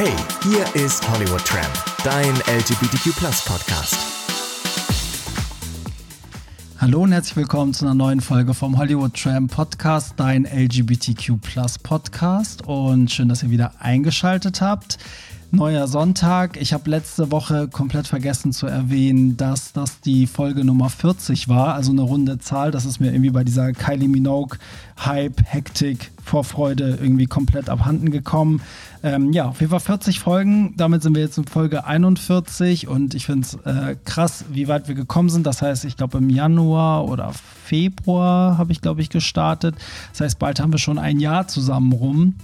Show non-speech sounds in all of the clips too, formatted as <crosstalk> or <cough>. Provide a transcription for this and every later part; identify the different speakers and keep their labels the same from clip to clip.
Speaker 1: Hey, hier ist Hollywood Tramp, dein LGBTQ Podcast.
Speaker 2: Hallo und herzlich willkommen zu einer neuen Folge vom Hollywood Tram Podcast, dein LGBTQ Podcast. Und schön, dass ihr wieder eingeschaltet habt. Neuer Sonntag. Ich habe letzte Woche komplett vergessen zu erwähnen, dass das die Folge Nummer 40 war, also eine runde Zahl. Das ist mir irgendwie bei dieser Kylie Minogue Hype, Hektik, Vorfreude irgendwie komplett abhanden gekommen. Ähm, ja, auf jeden Fall 40 Folgen. Damit sind wir jetzt in Folge 41 und ich finde es äh, krass, wie weit wir gekommen sind. Das heißt, ich glaube im Januar oder Februar habe ich, glaube ich, gestartet. Das heißt, bald haben wir schon ein Jahr zusammen rum.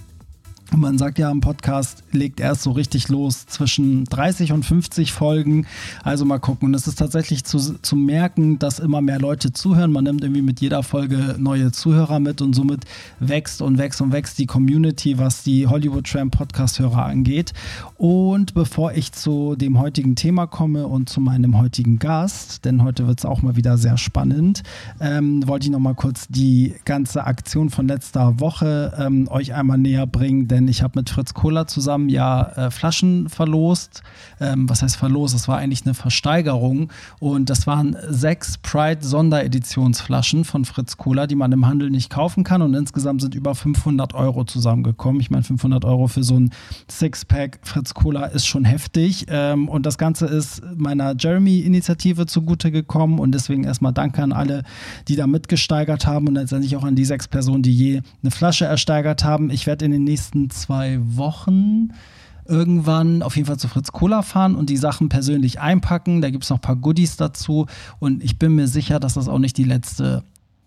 Speaker 2: Und man sagt ja, im Podcast legt erst so richtig los zwischen 30 und 50 Folgen. Also mal gucken. Und es ist tatsächlich zu, zu merken, dass immer mehr Leute zuhören. Man nimmt irgendwie mit jeder Folge neue Zuhörer mit und somit wächst und wächst und wächst die Community, was die Hollywood Tram Podcast-Hörer angeht. Und bevor ich zu dem heutigen Thema komme und zu meinem heutigen Gast, denn heute wird es auch mal wieder sehr spannend, ähm, wollte ich noch mal kurz die ganze Aktion von letzter Woche ähm, euch einmal näher bringen denn ich habe mit Fritz Kohler zusammen ja äh, Flaschen verlost. Ähm, was heißt verlost? Das war eigentlich eine Versteigerung und das waren sechs Pride Sondereditionsflaschen von Fritz Kohler, die man im Handel nicht kaufen kann und insgesamt sind über 500 Euro zusammengekommen. Ich meine, 500 Euro für so ein Sixpack Fritz Kohler ist schon heftig ähm, und das Ganze ist meiner Jeremy-Initiative zugute gekommen und deswegen erstmal danke an alle, die da mitgesteigert haben und letztendlich auch an die sechs Personen, die je eine Flasche ersteigert haben. Ich werde in den nächsten zwei Wochen irgendwann auf jeden Fall zu Fritz Cola fahren und die Sachen persönlich einpacken. Da gibt es noch ein paar Goodies dazu. Und ich bin mir sicher, dass das auch nicht die letzte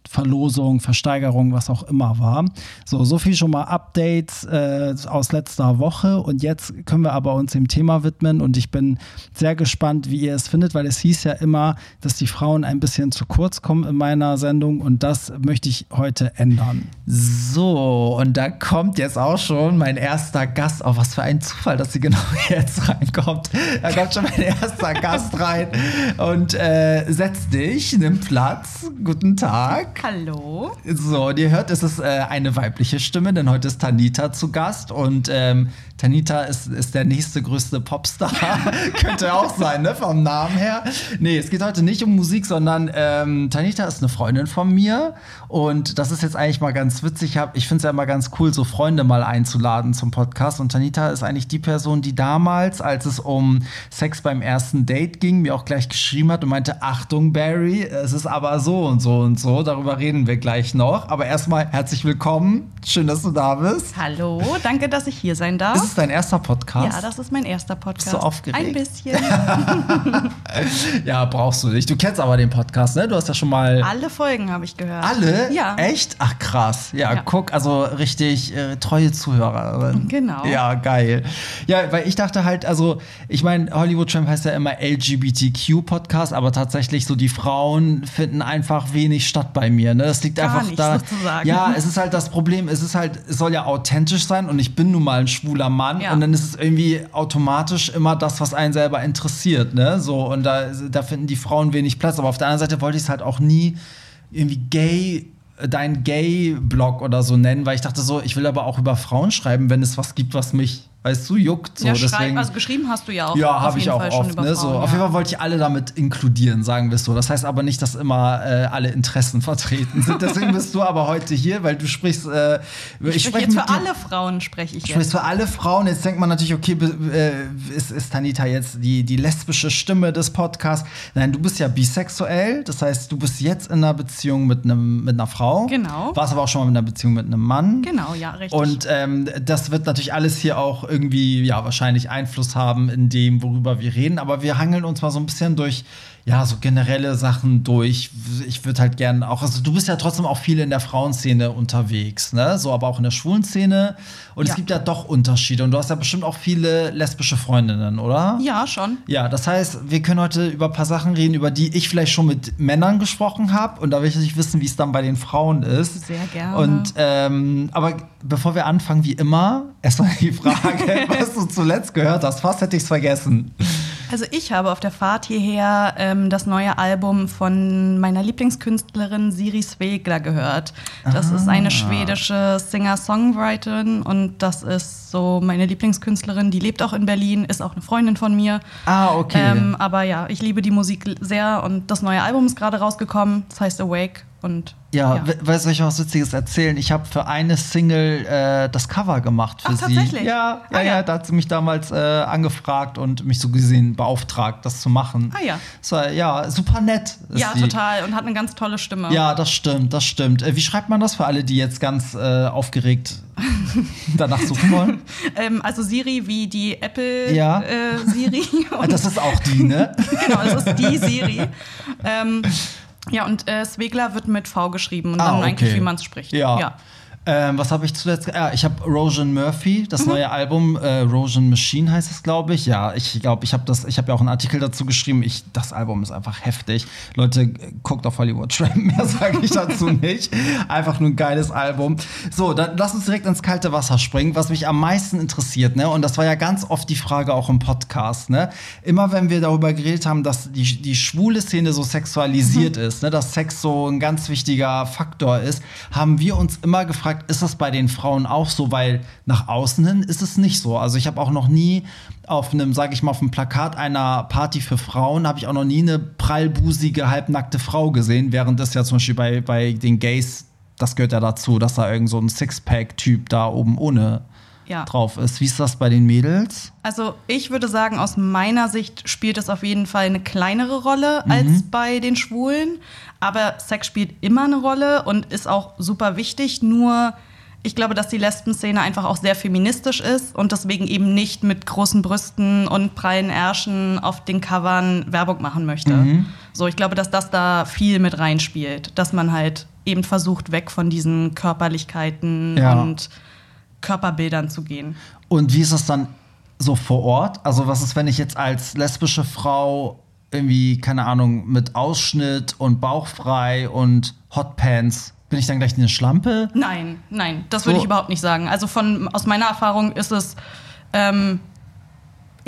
Speaker 2: Verlosung, Versteigerung, was auch immer war. So, so viel schon mal Updates äh, aus letzter Woche und jetzt können wir aber uns dem Thema widmen und ich bin sehr gespannt, wie ihr es findet, weil es hieß ja immer, dass die Frauen ein bisschen zu kurz kommen in meiner Sendung und das möchte ich heute ändern.
Speaker 3: So, und da kommt jetzt auch schon mein erster Gast. Oh, was für ein Zufall, dass sie genau <laughs> jetzt reinkommt. Da kommt schon mein erster Gast rein und äh, setz dich, nimm Platz. Guten Tag.
Speaker 4: Hallo.
Speaker 3: So, und ihr hört, es ist äh, eine weibliche Stimme, denn heute ist Tanita zu Gast und ähm, Tanita ist, ist der nächste größte Popstar. <laughs> Könnte auch sein, ne? Vom Namen her. Nee, es geht heute nicht um Musik, sondern ähm, Tanita ist eine Freundin von mir. Und das ist jetzt eigentlich mal ganz witzig. Ich finde es ja immer ganz cool, so Freunde mal einzuladen zum Podcast. Und Tanita ist eigentlich die Person, die damals, als es um Sex beim ersten Date ging, mir auch gleich geschrieben hat und meinte: Achtung, Barry, es ist aber so und so und so. Darüber reden wir gleich noch. Aber erstmal herzlich willkommen. Schön, dass du da bist.
Speaker 4: Hallo, danke, dass ich hier sein darf
Speaker 3: ist dein erster Podcast?
Speaker 4: Ja, das ist mein erster Podcast.
Speaker 3: Bist du aufgeregt?
Speaker 4: Ein bisschen. <laughs>
Speaker 3: ja, brauchst du nicht. Du kennst aber den Podcast, ne? Du hast ja schon mal.
Speaker 4: Alle Folgen habe ich gehört.
Speaker 3: Alle?
Speaker 4: Ja.
Speaker 3: Echt? Ach krass. Ja, ja. guck, also richtig äh, treue Zuhörerin.
Speaker 4: Genau.
Speaker 3: Ja, geil. Ja, weil ich dachte halt, also, ich meine, Hollywood Tramp heißt ja immer LGBTQ-Podcast, aber tatsächlich so die Frauen finden einfach wenig statt bei mir. Ne? Das liegt
Speaker 4: Gar
Speaker 3: einfach
Speaker 4: nicht,
Speaker 3: da.
Speaker 4: Sozusagen.
Speaker 3: Ja, es ist halt das Problem, es ist halt, es soll ja authentisch sein und ich bin nun mal ein schwuler Mann. Mann ja. und dann ist es irgendwie automatisch immer das, was einen selber interessiert, ne? So und da, da finden die Frauen wenig Platz. Aber auf der anderen Seite wollte ich es halt auch nie irgendwie gay dein Gay-Blog oder so nennen, weil ich dachte so, ich will aber auch über Frauen schreiben, wenn es was gibt, was mich weißt du, juckt so.
Speaker 4: Ja,
Speaker 3: deswegen,
Speaker 4: also geschrieben hast du ja auch.
Speaker 3: Ja, habe ich auch Fall oft. Ne? so, Auf jeden Fall wollte ich alle damit inkludieren, sagen wir so. Das heißt aber nicht, dass immer äh, alle Interessen vertreten sind. Deswegen bist du aber heute hier, weil du sprichst. Äh,
Speaker 4: ich, ich spreche jetzt für alle Frauen, spreche ich
Speaker 3: jetzt. Sprichst für alle Frauen. Jetzt denkt man natürlich, okay, äh, ist, ist Tanita jetzt die, die lesbische Stimme des Podcasts? Nein, du bist ja bisexuell. Das heißt, du bist jetzt in einer Beziehung mit, einem, mit einer Frau.
Speaker 4: Genau.
Speaker 3: Warst aber auch schon mal in einer Beziehung mit einem Mann.
Speaker 4: Genau, ja, richtig.
Speaker 3: Und ähm, das wird natürlich alles hier auch irgendwie ja wahrscheinlich Einfluss haben in dem, worüber wir reden. Aber wir hangeln uns mal so ein bisschen durch ja, so generelle Sachen durch. Ich würde halt gerne auch, also du bist ja trotzdem auch viel in der Frauenszene unterwegs, ne? So, aber auch in der schwulen Szene. Und ja. es gibt ja doch Unterschiede. Und du hast ja bestimmt auch viele lesbische Freundinnen, oder?
Speaker 4: Ja, schon.
Speaker 3: Ja, das heißt, wir können heute über ein paar Sachen reden, über die ich vielleicht schon mit Männern gesprochen habe. Und da will ich natürlich wissen, wie es dann bei den Frauen ist.
Speaker 4: Sehr gerne.
Speaker 3: Und ähm, aber bevor wir anfangen, wie immer, erstmal die Frage, <laughs> was du zuletzt gehört hast. Fast hätte ich es vergessen.
Speaker 4: Also ich habe auf der Fahrt hierher ähm, das neue Album von meiner Lieblingskünstlerin Siri Svegla gehört. Das ah. ist eine schwedische Singer-Songwriterin und das ist so meine Lieblingskünstlerin. Die lebt auch in Berlin, ist auch eine Freundin von mir.
Speaker 3: Ah, okay.
Speaker 4: Ähm, aber ja, ich liebe die Musik sehr und das neue Album ist gerade rausgekommen. Das heißt Awake und
Speaker 3: ja, ja. weißt du, ich was Witziges erzählen? Ich habe für eine Single äh, das Cover gemacht für
Speaker 4: Ach,
Speaker 3: sie.
Speaker 4: Tatsächlich?
Speaker 3: Ja, ja, ah, ja, ja, da hat sie mich damals äh, angefragt und mich so gesehen beauftragt, das zu machen.
Speaker 4: Ah ja.
Speaker 3: Das war, ja, super nett.
Speaker 4: ja, die. total. Und hat eine ganz tolle Stimme.
Speaker 3: Ja, das stimmt, das stimmt. Äh, wie schreibt man das für alle, die jetzt ganz äh, aufgeregt <laughs> danach suchen wollen?
Speaker 4: ähm, also Siri wie die Apple ja. Äh, Siri. <laughs>
Speaker 3: das ist auch die, ne? <laughs>
Speaker 4: genau, das ist die Siri. Ähm, ja, und äh, Swegler wird mit V geschrieben und ah, dann okay. eigentlich, wie man es spricht.
Speaker 3: Ja. ja. Ähm, was habe ich zuletzt? Ja, ich habe Rojan Murphy, das mhm. neue Album, äh, Rojan Machine heißt es, glaube ich. Ja, ich glaube, ich habe das, ich habe ja auch einen Artikel dazu geschrieben. Ich, das Album ist einfach heftig. Leute, guckt auf Hollywood Tramp, mehr <laughs> sage ich dazu nicht. Einfach nur ein geiles Album. So, dann lass uns direkt ins kalte Wasser springen, was mich am meisten interessiert, ne? Und das war ja ganz oft die Frage auch im Podcast, ne? Immer wenn wir darüber geredet haben, dass die, die schwule Szene so sexualisiert mhm. ist, ne? dass Sex so ein ganz wichtiger Faktor ist, haben wir uns immer gefragt, gefragt, ist das bei den Frauen auch so? Weil nach außen hin ist es nicht so. Also ich habe auch noch nie auf einem, sage ich mal, auf einem Plakat einer Party für Frauen, habe ich auch noch nie eine prallbusige, halbnackte Frau gesehen, während das ja zum Beispiel bei, bei den Gays, das gehört ja dazu, dass da irgend so ein Sixpack-Typ da oben ohne ja. drauf ist. Wie ist das bei den Mädels?
Speaker 4: Also ich würde sagen, aus meiner Sicht spielt es auf jeden Fall eine kleinere Rolle mhm. als bei den Schwulen. Aber Sex spielt immer eine Rolle und ist auch super wichtig. Nur ich glaube, dass die Lesben-Szene einfach auch sehr feministisch ist und deswegen eben nicht mit großen Brüsten und prallen Ärschen auf den Covern Werbung machen möchte. Mhm. So, ich glaube, dass das da viel mit reinspielt, dass man halt eben versucht, weg von diesen Körperlichkeiten ja. und Körperbildern zu gehen.
Speaker 3: Und wie ist das dann so vor Ort? Also, was ist, wenn ich jetzt als lesbische Frau irgendwie, keine Ahnung, mit Ausschnitt und bauchfrei und Hotpants bin ich dann gleich eine Schlampe?
Speaker 4: Nein, nein, das würde so. ich überhaupt nicht sagen. Also von aus meiner Erfahrung ist es ähm,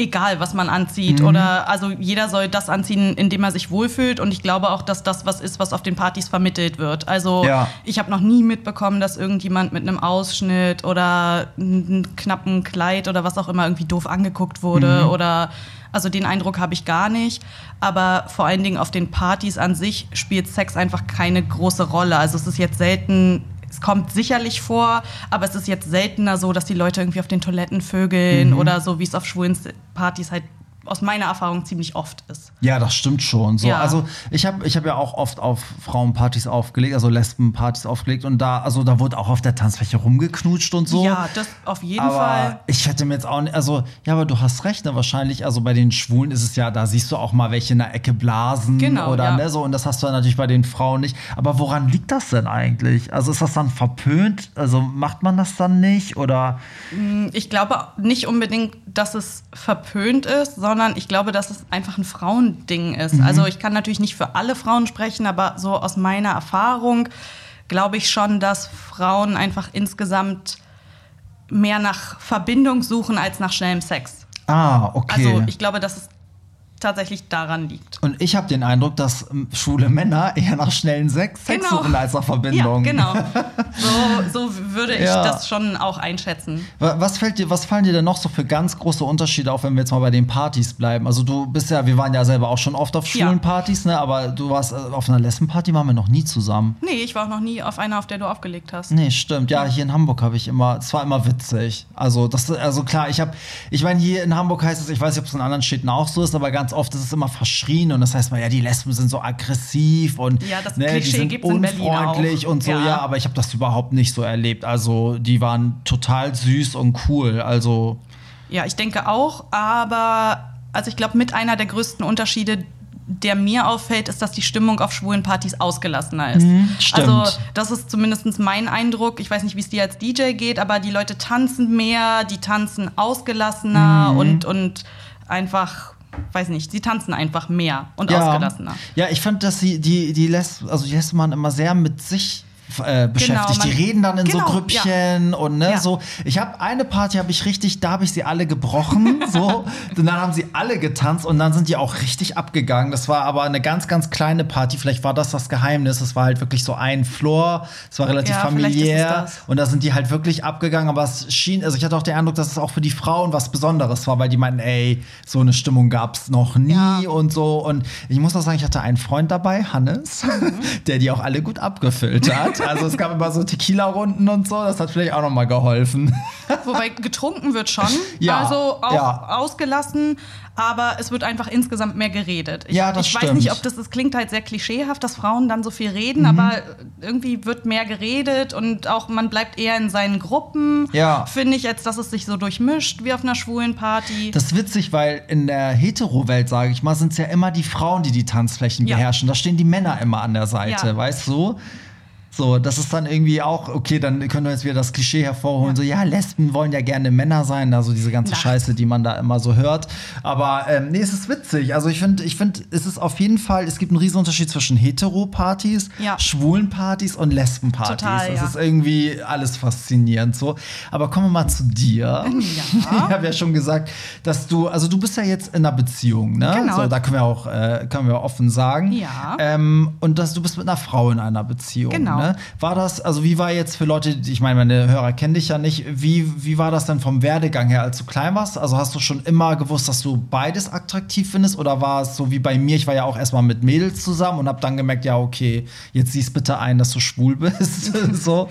Speaker 4: egal, was man anzieht. Mhm. Oder also jeder soll das anziehen, in dem er sich wohlfühlt. Und ich glaube auch, dass das was ist, was auf den Partys vermittelt wird. Also ja. ich habe noch nie mitbekommen, dass irgendjemand mit einem Ausschnitt oder einem knappen Kleid oder was auch immer irgendwie doof angeguckt wurde. Mhm. Oder also den Eindruck habe ich gar nicht. Aber vor allen Dingen auf den Partys an sich spielt Sex einfach keine große Rolle. Also es ist jetzt selten es kommt sicherlich vor, aber es ist jetzt seltener so, dass die Leute irgendwie auf den Toiletten vögeln mhm. oder so, wie es auf schwulen Partys halt aus meiner Erfahrung ziemlich oft ist.
Speaker 3: Ja, das stimmt schon. So, ja. Also ich habe ich hab ja auch oft auf Frauenpartys aufgelegt, also Lesbenpartys aufgelegt und da, also da wurde auch auf der Tanzfläche rumgeknutscht und so.
Speaker 4: Ja, das auf jeden
Speaker 3: aber
Speaker 4: Fall.
Speaker 3: Ich hätte mir jetzt auch nicht, also ja, aber du hast recht, ne, wahrscheinlich, also bei den Schwulen ist es ja, da siehst du auch mal welche in der Ecke blasen genau, oder ja. ne, so und das hast du natürlich bei den Frauen nicht. Aber woran liegt das denn eigentlich? Also ist das dann verpönt? Also macht man das dann nicht oder?
Speaker 4: Mm, ich glaube nicht unbedingt, dass es verpönt ist, sondern sondern ich glaube, dass es einfach ein Frauending ist. Mhm. Also ich kann natürlich nicht für alle Frauen sprechen, aber so aus meiner Erfahrung glaube ich schon, dass Frauen einfach insgesamt mehr nach Verbindung suchen als nach schnellem Sex.
Speaker 3: Ah, okay.
Speaker 4: Also ich glaube, dass es tatsächlich daran liegt.
Speaker 3: Und ich habe den Eindruck, dass ähm, schwule Männer eher nach schnellen Sex, Sex genau. suchen <laughs> als nach Verbindung.
Speaker 4: Ja, genau. <laughs> So, so würde ich ja. das schon auch einschätzen.
Speaker 3: Was, fällt dir, was fallen dir denn noch so für ganz große Unterschiede auf, wenn wir jetzt mal bei den Partys bleiben? Also du bist ja, wir waren ja selber auch schon oft auf schwulen ja. Partys, ne? aber du warst äh, auf einer Lesbenparty waren wir noch nie zusammen.
Speaker 4: Nee, ich war auch noch nie auf einer, auf der du aufgelegt hast.
Speaker 3: Nee, stimmt. Ja, hier in Hamburg habe ich immer, es war immer witzig. Also das, also klar, ich habe, ich meine hier in Hamburg heißt es, ich weiß nicht, ob es in anderen Städten auch so ist, aber ganz ganz oft ist es immer verschrien und das heißt mal, ja, die Lesben sind so aggressiv und
Speaker 4: ja, das ne, die sind
Speaker 3: unfreundlich und so, ja, ja aber ich habe das überhaupt nicht so erlebt. Also die waren total süß und cool. Also
Speaker 4: ja, ich denke auch, aber also ich glaube, mit einer der größten Unterschiede, der mir auffällt, ist, dass die Stimmung auf schwulen Partys ausgelassener ist.
Speaker 3: Mhm.
Speaker 4: Also, das ist zumindest mein Eindruck. Ich weiß nicht, wie es dir als DJ geht, aber die Leute tanzen mehr, die tanzen ausgelassener mhm. und, und einfach weiß nicht, sie tanzen einfach mehr und ja. ausgelassener.
Speaker 3: Ja, ich fand, dass sie die, die lässt, also die lässt man immer sehr mit sich äh, beschäftigt.
Speaker 4: man-
Speaker 3: die reden dann in
Speaker 4: genau,
Speaker 3: so Grüppchen und ne,
Speaker 4: Ja.
Speaker 3: so. Ich habe eine Party habe ich richtig, da habe ich sie alle gebrochen, <laughs> so. Und dann haben sie alle getanzt und dann sind die auch richtig abgegangen. Das war aber eine ganz, ganz kleine Party. Vielleicht war das das Geheimnis. Es war halt wirklich so ein Floor. Es war relativ
Speaker 4: Ja,
Speaker 3: familiär. Und da sind die halt wirklich abgegangen. Aber es schien, also ich hatte auch den Eindruck, dass es auch für die Frauen was Besonderes war, weil die meinten, ey, so eine Stimmung gab es noch nie
Speaker 4: Ja.
Speaker 3: und so. Und ich muss auch sagen, ich hatte einen Freund dabei, Hannes,
Speaker 4: Mhm. <laughs>
Speaker 3: der die auch alle gut abgefüllt hat. Also es gab immer so Tequila-Runden und so. Das hat vielleicht auch noch mal geholfen. <laughs>
Speaker 4: Wobei getrunken wird schon,
Speaker 3: Ja,
Speaker 4: also auch
Speaker 3: ja.
Speaker 4: ausgelassen, aber es wird einfach insgesamt mehr geredet. Ich,
Speaker 3: Ja, das
Speaker 4: ich weiß
Speaker 3: stimmt.
Speaker 4: nicht, ob das, das klingt halt sehr klischeehaft, dass Frauen dann so viel
Speaker 3: Mhm.
Speaker 4: reden, aber irgendwie wird mehr geredet und auch man bleibt eher in seinen Gruppen,
Speaker 3: Ja.
Speaker 4: finde ich, als dass es sich so durchmischt wie auf einer schwulen Party.
Speaker 3: Das ist witzig, weil in der Hetero-Welt, sage ich mal, sind es ja immer die Frauen, die die Tanzflächen
Speaker 4: Ja.
Speaker 3: beherrschen. Da stehen die Männer immer an der Seite, weißt du? So, das ist dann irgendwie auch, okay, dann können wir jetzt wieder das Klischee hervorholen, so, ja, Lesben wollen ja gerne Männer sein, also diese ganze
Speaker 4: Na.
Speaker 3: Scheiße, die man da immer so hört. Aber ähm, nee, es ist witzig. Also ich finde, ich finde, es ist auf jeden Fall, es gibt einen riesen Unterschied zwischen Hetero-Partys,
Speaker 4: Ja.
Speaker 3: schwulen Partys und Lesben-Partys. Das
Speaker 4: ja.
Speaker 3: ist irgendwie alles faszinierend so. Aber kommen wir mal zu dir.
Speaker 4: Ja. <laughs>
Speaker 3: ich habe ja schon gesagt, dass du, also du bist ja jetzt in einer Beziehung, ne?
Speaker 4: Genau.
Speaker 3: So, da können wir auch, äh, können wir offen sagen.
Speaker 4: Ja.
Speaker 3: Ähm, und dass du bist mit einer Frau in einer Beziehung.
Speaker 4: Genau.
Speaker 3: Ne? War das, also wie war jetzt für Leute, ich meine, meine Hörer kennen dich ja nicht, wie, wie war das denn vom Werdegang her, als du klein warst? Also hast du schon immer gewusst, dass du beides attraktiv findest? Oder war es so wie bei mir, ich war ja auch erstmal mit Mädels zusammen und habe dann gemerkt, ja, okay, jetzt siehst bitte ein, dass du schwul bist. <laughs> so.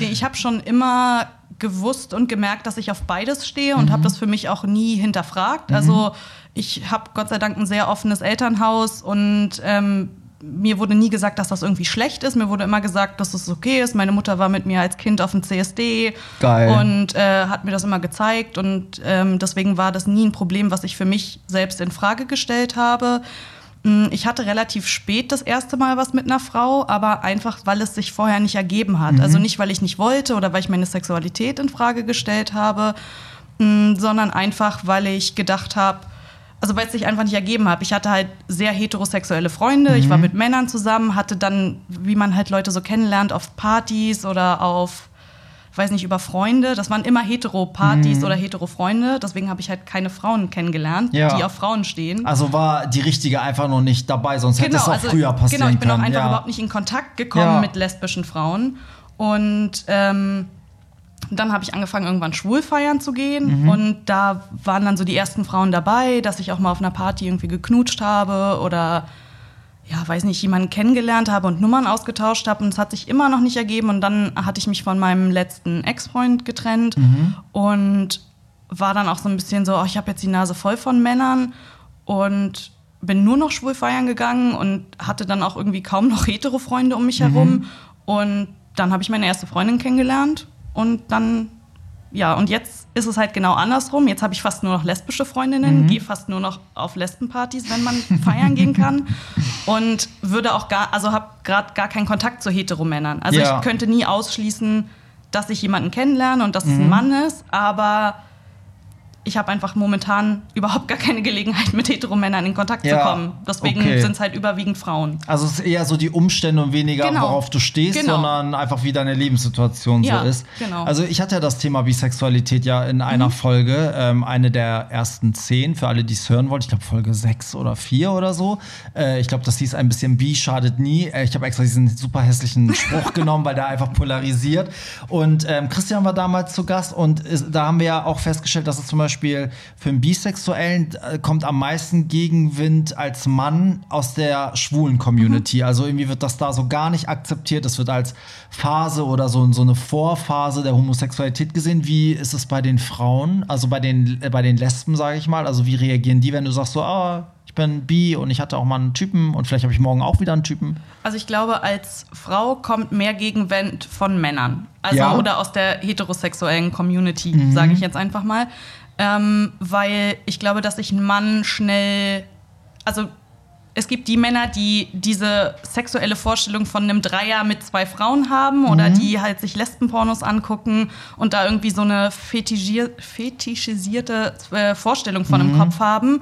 Speaker 4: Nee, Ich habe schon immer gewusst und gemerkt, dass ich auf beides stehe und
Speaker 3: Mhm.
Speaker 4: habe das für mich auch nie hinterfragt. Also ich habe Gott sei Dank ein sehr offenes Elternhaus und ähm, mir wurde nie gesagt, dass das irgendwie schlecht ist. Mir wurde immer gesagt, dass es okay ist. Meine Mutter war mit mir als Kind auf dem CSD
Speaker 3: Geil.
Speaker 4: und äh, hat mir das immer gezeigt und ähm, deswegen war das nie ein Problem, was ich für mich selbst in Frage gestellt habe. Mm, Ich hatte relativ spät das erste Mal was mit einer Frau, aber einfach, weil es sich vorher nicht ergeben hat. Also nicht, weil ich nicht wollte oder weil ich meine Sexualität in Frage gestellt habe, mm, sondern einfach, weil ich gedacht habe, also weil es sich einfach nicht ergeben hat. Ich hatte halt sehr heterosexuelle Freunde, ich war mit Männern zusammen, hatte dann, wie man halt Leute so kennenlernt, auf Partys oder auf weiß nicht, über Freunde. Das waren immer Hetero-Partys oder Hetero-Freunde. Deswegen habe ich halt keine Frauen kennengelernt,
Speaker 3: Ja.
Speaker 4: die auf Frauen stehen.
Speaker 3: Also war die richtige einfach noch nicht dabei, sonst hätte es auch früher passieren
Speaker 4: genau, ich bin auch
Speaker 3: können.
Speaker 4: einfach
Speaker 3: ja.
Speaker 4: überhaupt nicht in Kontakt gekommen
Speaker 3: Ja.
Speaker 4: mit lesbischen Frauen. Und ähm, dann habe ich angefangen, irgendwann schwul feiern zu gehen.
Speaker 3: Mhm.
Speaker 4: Und da waren dann so die ersten Frauen dabei, dass ich auch mal auf einer Party irgendwie geknutscht habe oder ja, weiß nicht, jemanden kennengelernt habe und Nummern ausgetauscht habe. Und es hat sich immer noch nicht ergeben. Und dann hatte ich mich von meinem letzten Ex-Freund getrennt
Speaker 3: Mhm.
Speaker 4: und war dann auch so ein bisschen so, oh, ich habe jetzt die Nase voll von Männern und bin nur noch schwul feiern gegangen und hatte dann auch irgendwie kaum noch <laughs> hetero Freunde um mich
Speaker 3: Mhm.
Speaker 4: herum. Und dann habe ich meine erste Freundin kennengelernt und dann ja, und jetzt ist es halt genau andersrum. Jetzt habe ich fast nur noch lesbische
Speaker 3: Mhm.
Speaker 4: Freundinnen, gehe fast nur noch auf Lesbenpartys, wenn man <laughs> feiern gehen kann. Und würde auch gar, also habe gerade gar keinen Kontakt zu Heteromännern. Also
Speaker 3: Ja.
Speaker 4: ich könnte nie ausschließen, dass ich jemanden kennenlerne und dass es
Speaker 3: Mhm.
Speaker 4: ein Mann ist, aber ich habe einfach momentan überhaupt gar keine Gelegenheit, mit Heteromännern in Kontakt
Speaker 3: Ja,
Speaker 4: zu kommen. Deswegen
Speaker 3: okay.
Speaker 4: sind es halt überwiegend Frauen.
Speaker 3: Also es ist eher so die Umstände und weniger,
Speaker 4: Genau.
Speaker 3: worauf du stehst,
Speaker 4: Genau.
Speaker 3: sondern einfach wie deine Lebenssituation
Speaker 4: Ja,
Speaker 3: so ist.
Speaker 4: genau.
Speaker 3: Also ich hatte ja das Thema Bisexualität ja in einer Folge, ähm, eine der ersten zehn, für alle, die es hören wollten. Ich glaube Folge sechs oder vier oder so. Äh, ich glaube, das hieß ein bisschen Bi schadet nie. Äh, ich habe extra diesen super hässlichen Spruch <laughs> genommen, weil der einfach polarisiert. Und ähm, Christian war damals zu Gast und ist, da haben wir ja auch festgestellt, dass es zum Beispiel für einen Bisexuellen äh, kommt am meisten Gegenwind als Mann aus der schwulen Community. Also irgendwie wird das da so gar nicht akzeptiert. Das wird als Phase oder so, so eine Vorphase der Homosexualität gesehen. Wie ist es bei den Frauen, also bei den, äh, bei den Lesben, sage ich mal? Also wie reagieren die, wenn du sagst so, ah, ich bin bi und ich hatte auch mal einen Typen und vielleicht habe ich morgen auch wieder einen Typen?
Speaker 4: Also ich glaube, als Frau kommt mehr Gegenwind von Männern. Also
Speaker 3: Ja.
Speaker 4: oder aus der heterosexuellen Community, sage ich jetzt einfach mal. Ähm, weil ich glaube, dass sich ein Mann schnell, also es gibt die Männer, die diese sexuelle Vorstellung von einem Dreier mit zwei Frauen haben oder
Speaker 3: Mhm.
Speaker 4: die halt sich Lesbenpornos angucken und da irgendwie so eine fetischier fetischisierte äh, Vorstellung von
Speaker 3: Mhm.
Speaker 4: im Kopf haben.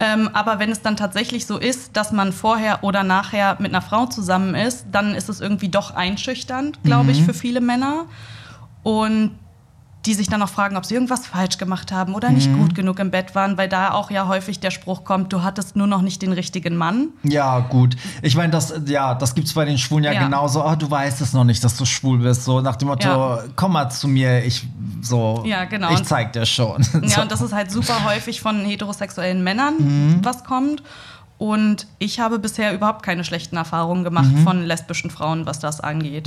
Speaker 4: Ähm, aber wenn es dann tatsächlich so ist, dass man vorher oder nachher mit einer Frau zusammen ist, dann ist es irgendwie doch einschüchternd, glaube ich, für viele Männer. Und die sich dann auch fragen, ob sie irgendwas falsch gemacht haben oder nicht gut genug im Bett waren, weil da auch ja häufig der Spruch kommt, du hattest nur noch nicht den richtigen Mann.
Speaker 3: Ja, gut. Ich meine, das, ja, das gibt's bei den Schwulen ja,
Speaker 4: Ja.
Speaker 3: genauso. Oh, du weißt es noch nicht, dass du schwul bist. So nach dem Motto,
Speaker 4: Ja.
Speaker 3: komm mal zu mir, ich so,
Speaker 4: Ja, genau.
Speaker 3: ich zeig dir schon. <laughs>
Speaker 4: Ja,
Speaker 3: so.
Speaker 4: und das ist halt super häufig von heterosexuellen Männern,
Speaker 3: Mhm.
Speaker 4: was kommt. Und ich habe bisher überhaupt keine schlechten Erfahrungen gemacht
Speaker 3: Mhm.
Speaker 4: von lesbischen Frauen, was das angeht.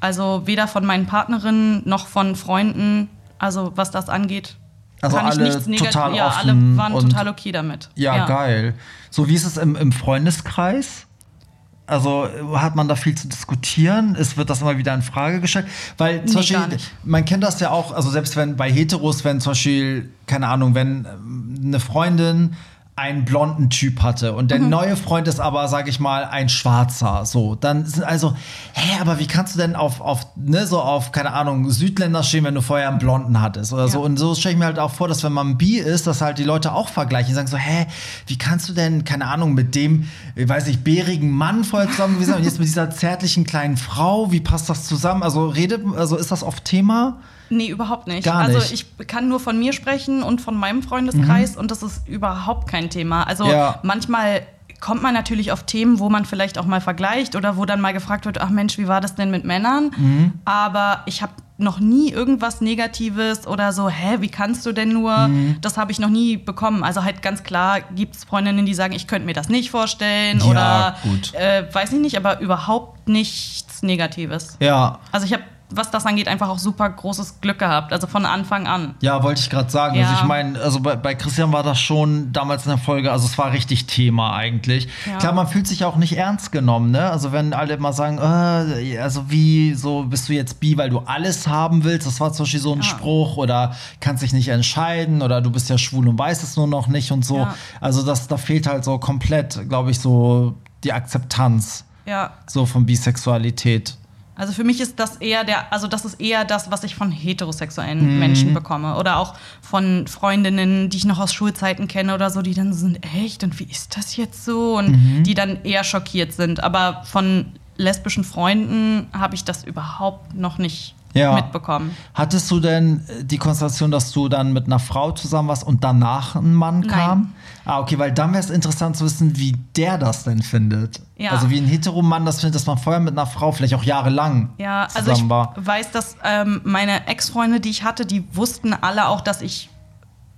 Speaker 4: Also weder von meinen Partnerinnen noch von Freunden, also was das angeht,
Speaker 3: Also
Speaker 4: kann ich
Speaker 3: alle
Speaker 4: nichts negativ.
Speaker 3: total
Speaker 4: Ja, alle waren total okay damit.
Speaker 3: ja, geil. So wie ist es im, im Freundeskreis? Also hat man da viel zu diskutieren? Es wird das immer wieder in Frage gestellt, weil zum
Speaker 4: Nee,
Speaker 3: Beispiel man kennt das ja auch. Also selbst wenn bei Heteros, wenn zum Beispiel keine Ahnung, wenn ähm, eine Freundin einen blonden Typ hatte und der
Speaker 4: Mhm.
Speaker 3: neue Freund ist aber, sag ich mal, ein Schwarzer, so, dann sind also, hä, aber wie kannst du denn auf, auf, ne, so auf, keine Ahnung, Südländer stehen, wenn du vorher einen Blonden hattest oder so.
Speaker 4: Ja.
Speaker 3: Und so stelle ich mir halt auch vor, dass wenn man bi ist, dass halt die Leute auch vergleichen, sagen so, hä, wie kannst du denn, keine Ahnung, mit dem, ich weiß nicht, bärigen Mann vorher zusammen gewesen sein und jetzt mit dieser zärtlichen kleinen Frau, wie passt das zusammen? Also redet, also ist das oft Thema?
Speaker 4: Nee, überhaupt nicht.
Speaker 3: Gar
Speaker 4: Also
Speaker 3: nicht.
Speaker 4: ich kann nur von mir sprechen und von meinem Freundeskreis und das ist überhaupt kein Thema. Also
Speaker 3: Mhm. Ja.
Speaker 4: manchmal kommt man natürlich auf Themen, wo man vielleicht auch mal vergleicht oder wo dann mal gefragt wird, ach Mensch, wie war das denn mit Männern?
Speaker 3: Mhm.
Speaker 4: Aber ich habe noch nie irgendwas Negatives oder so, hä, wie kannst du denn nur?
Speaker 3: Mhm.
Speaker 4: Das habe ich noch nie bekommen. Also halt ganz klar gibt es Freundinnen, die sagen, ich könnte mir das nicht vorstellen
Speaker 3: Ja,
Speaker 4: oder
Speaker 3: gut.
Speaker 4: Äh, weiß ich nicht, aber überhaupt nichts Negatives.
Speaker 3: Ja.
Speaker 4: Also ich habe, was das angeht, einfach auch super großes Glück gehabt. Also von Anfang an.
Speaker 3: Ja, wollte ich gerade sagen. Also
Speaker 4: Ja.
Speaker 3: ich meine, also bei, bei Christian war das schon damals in der Folge, also es war richtig Thema eigentlich.
Speaker 4: Ja.
Speaker 3: Klar, man fühlt sich auch nicht ernst genommen, ne? Also wenn alle immer sagen, äh, also wie, so bist du jetzt bi, weil du alles haben willst, das war zum Beispiel so ein
Speaker 4: Ja.
Speaker 3: Spruch oder kannst dich nicht entscheiden oder du bist ja schwul und weißt es nur noch nicht und so. Also das, da fehlt halt so komplett, glaube ich, so die Akzeptanz
Speaker 4: Ja.
Speaker 3: so von Bisexualität.
Speaker 4: Also für mich ist das eher der, also das ist eher das, was ich von heterosexuellen
Speaker 3: Mhm.
Speaker 4: Menschen bekomme. Oder auch von Freundinnen, die ich noch aus Schulzeiten kenne oder so, die dann so sind, echt, und wie ist das jetzt so? Und
Speaker 3: Mhm.
Speaker 4: die dann eher schockiert sind. Aber von lesbischen Freunden habe ich das überhaupt noch nicht
Speaker 3: Ja.
Speaker 4: mitbekommen.
Speaker 3: Hattest du denn äh, die Konstellation, dass du dann mit einer Frau zusammen warst und danach ein Mann
Speaker 4: Nein.
Speaker 3: kam? Ah, okay, weil dann wäre es interessant zu wissen, wie der das denn findet.
Speaker 4: Ja.
Speaker 3: Also wie ein Heteromann das findet, dass man vorher mit einer Frau vielleicht auch jahrelang
Speaker 4: Ja, also
Speaker 3: zusammen
Speaker 4: ich
Speaker 3: war.
Speaker 4: weiß, dass ähm, meine Ex-Freunde, die ich hatte, die wussten alle auch, dass ich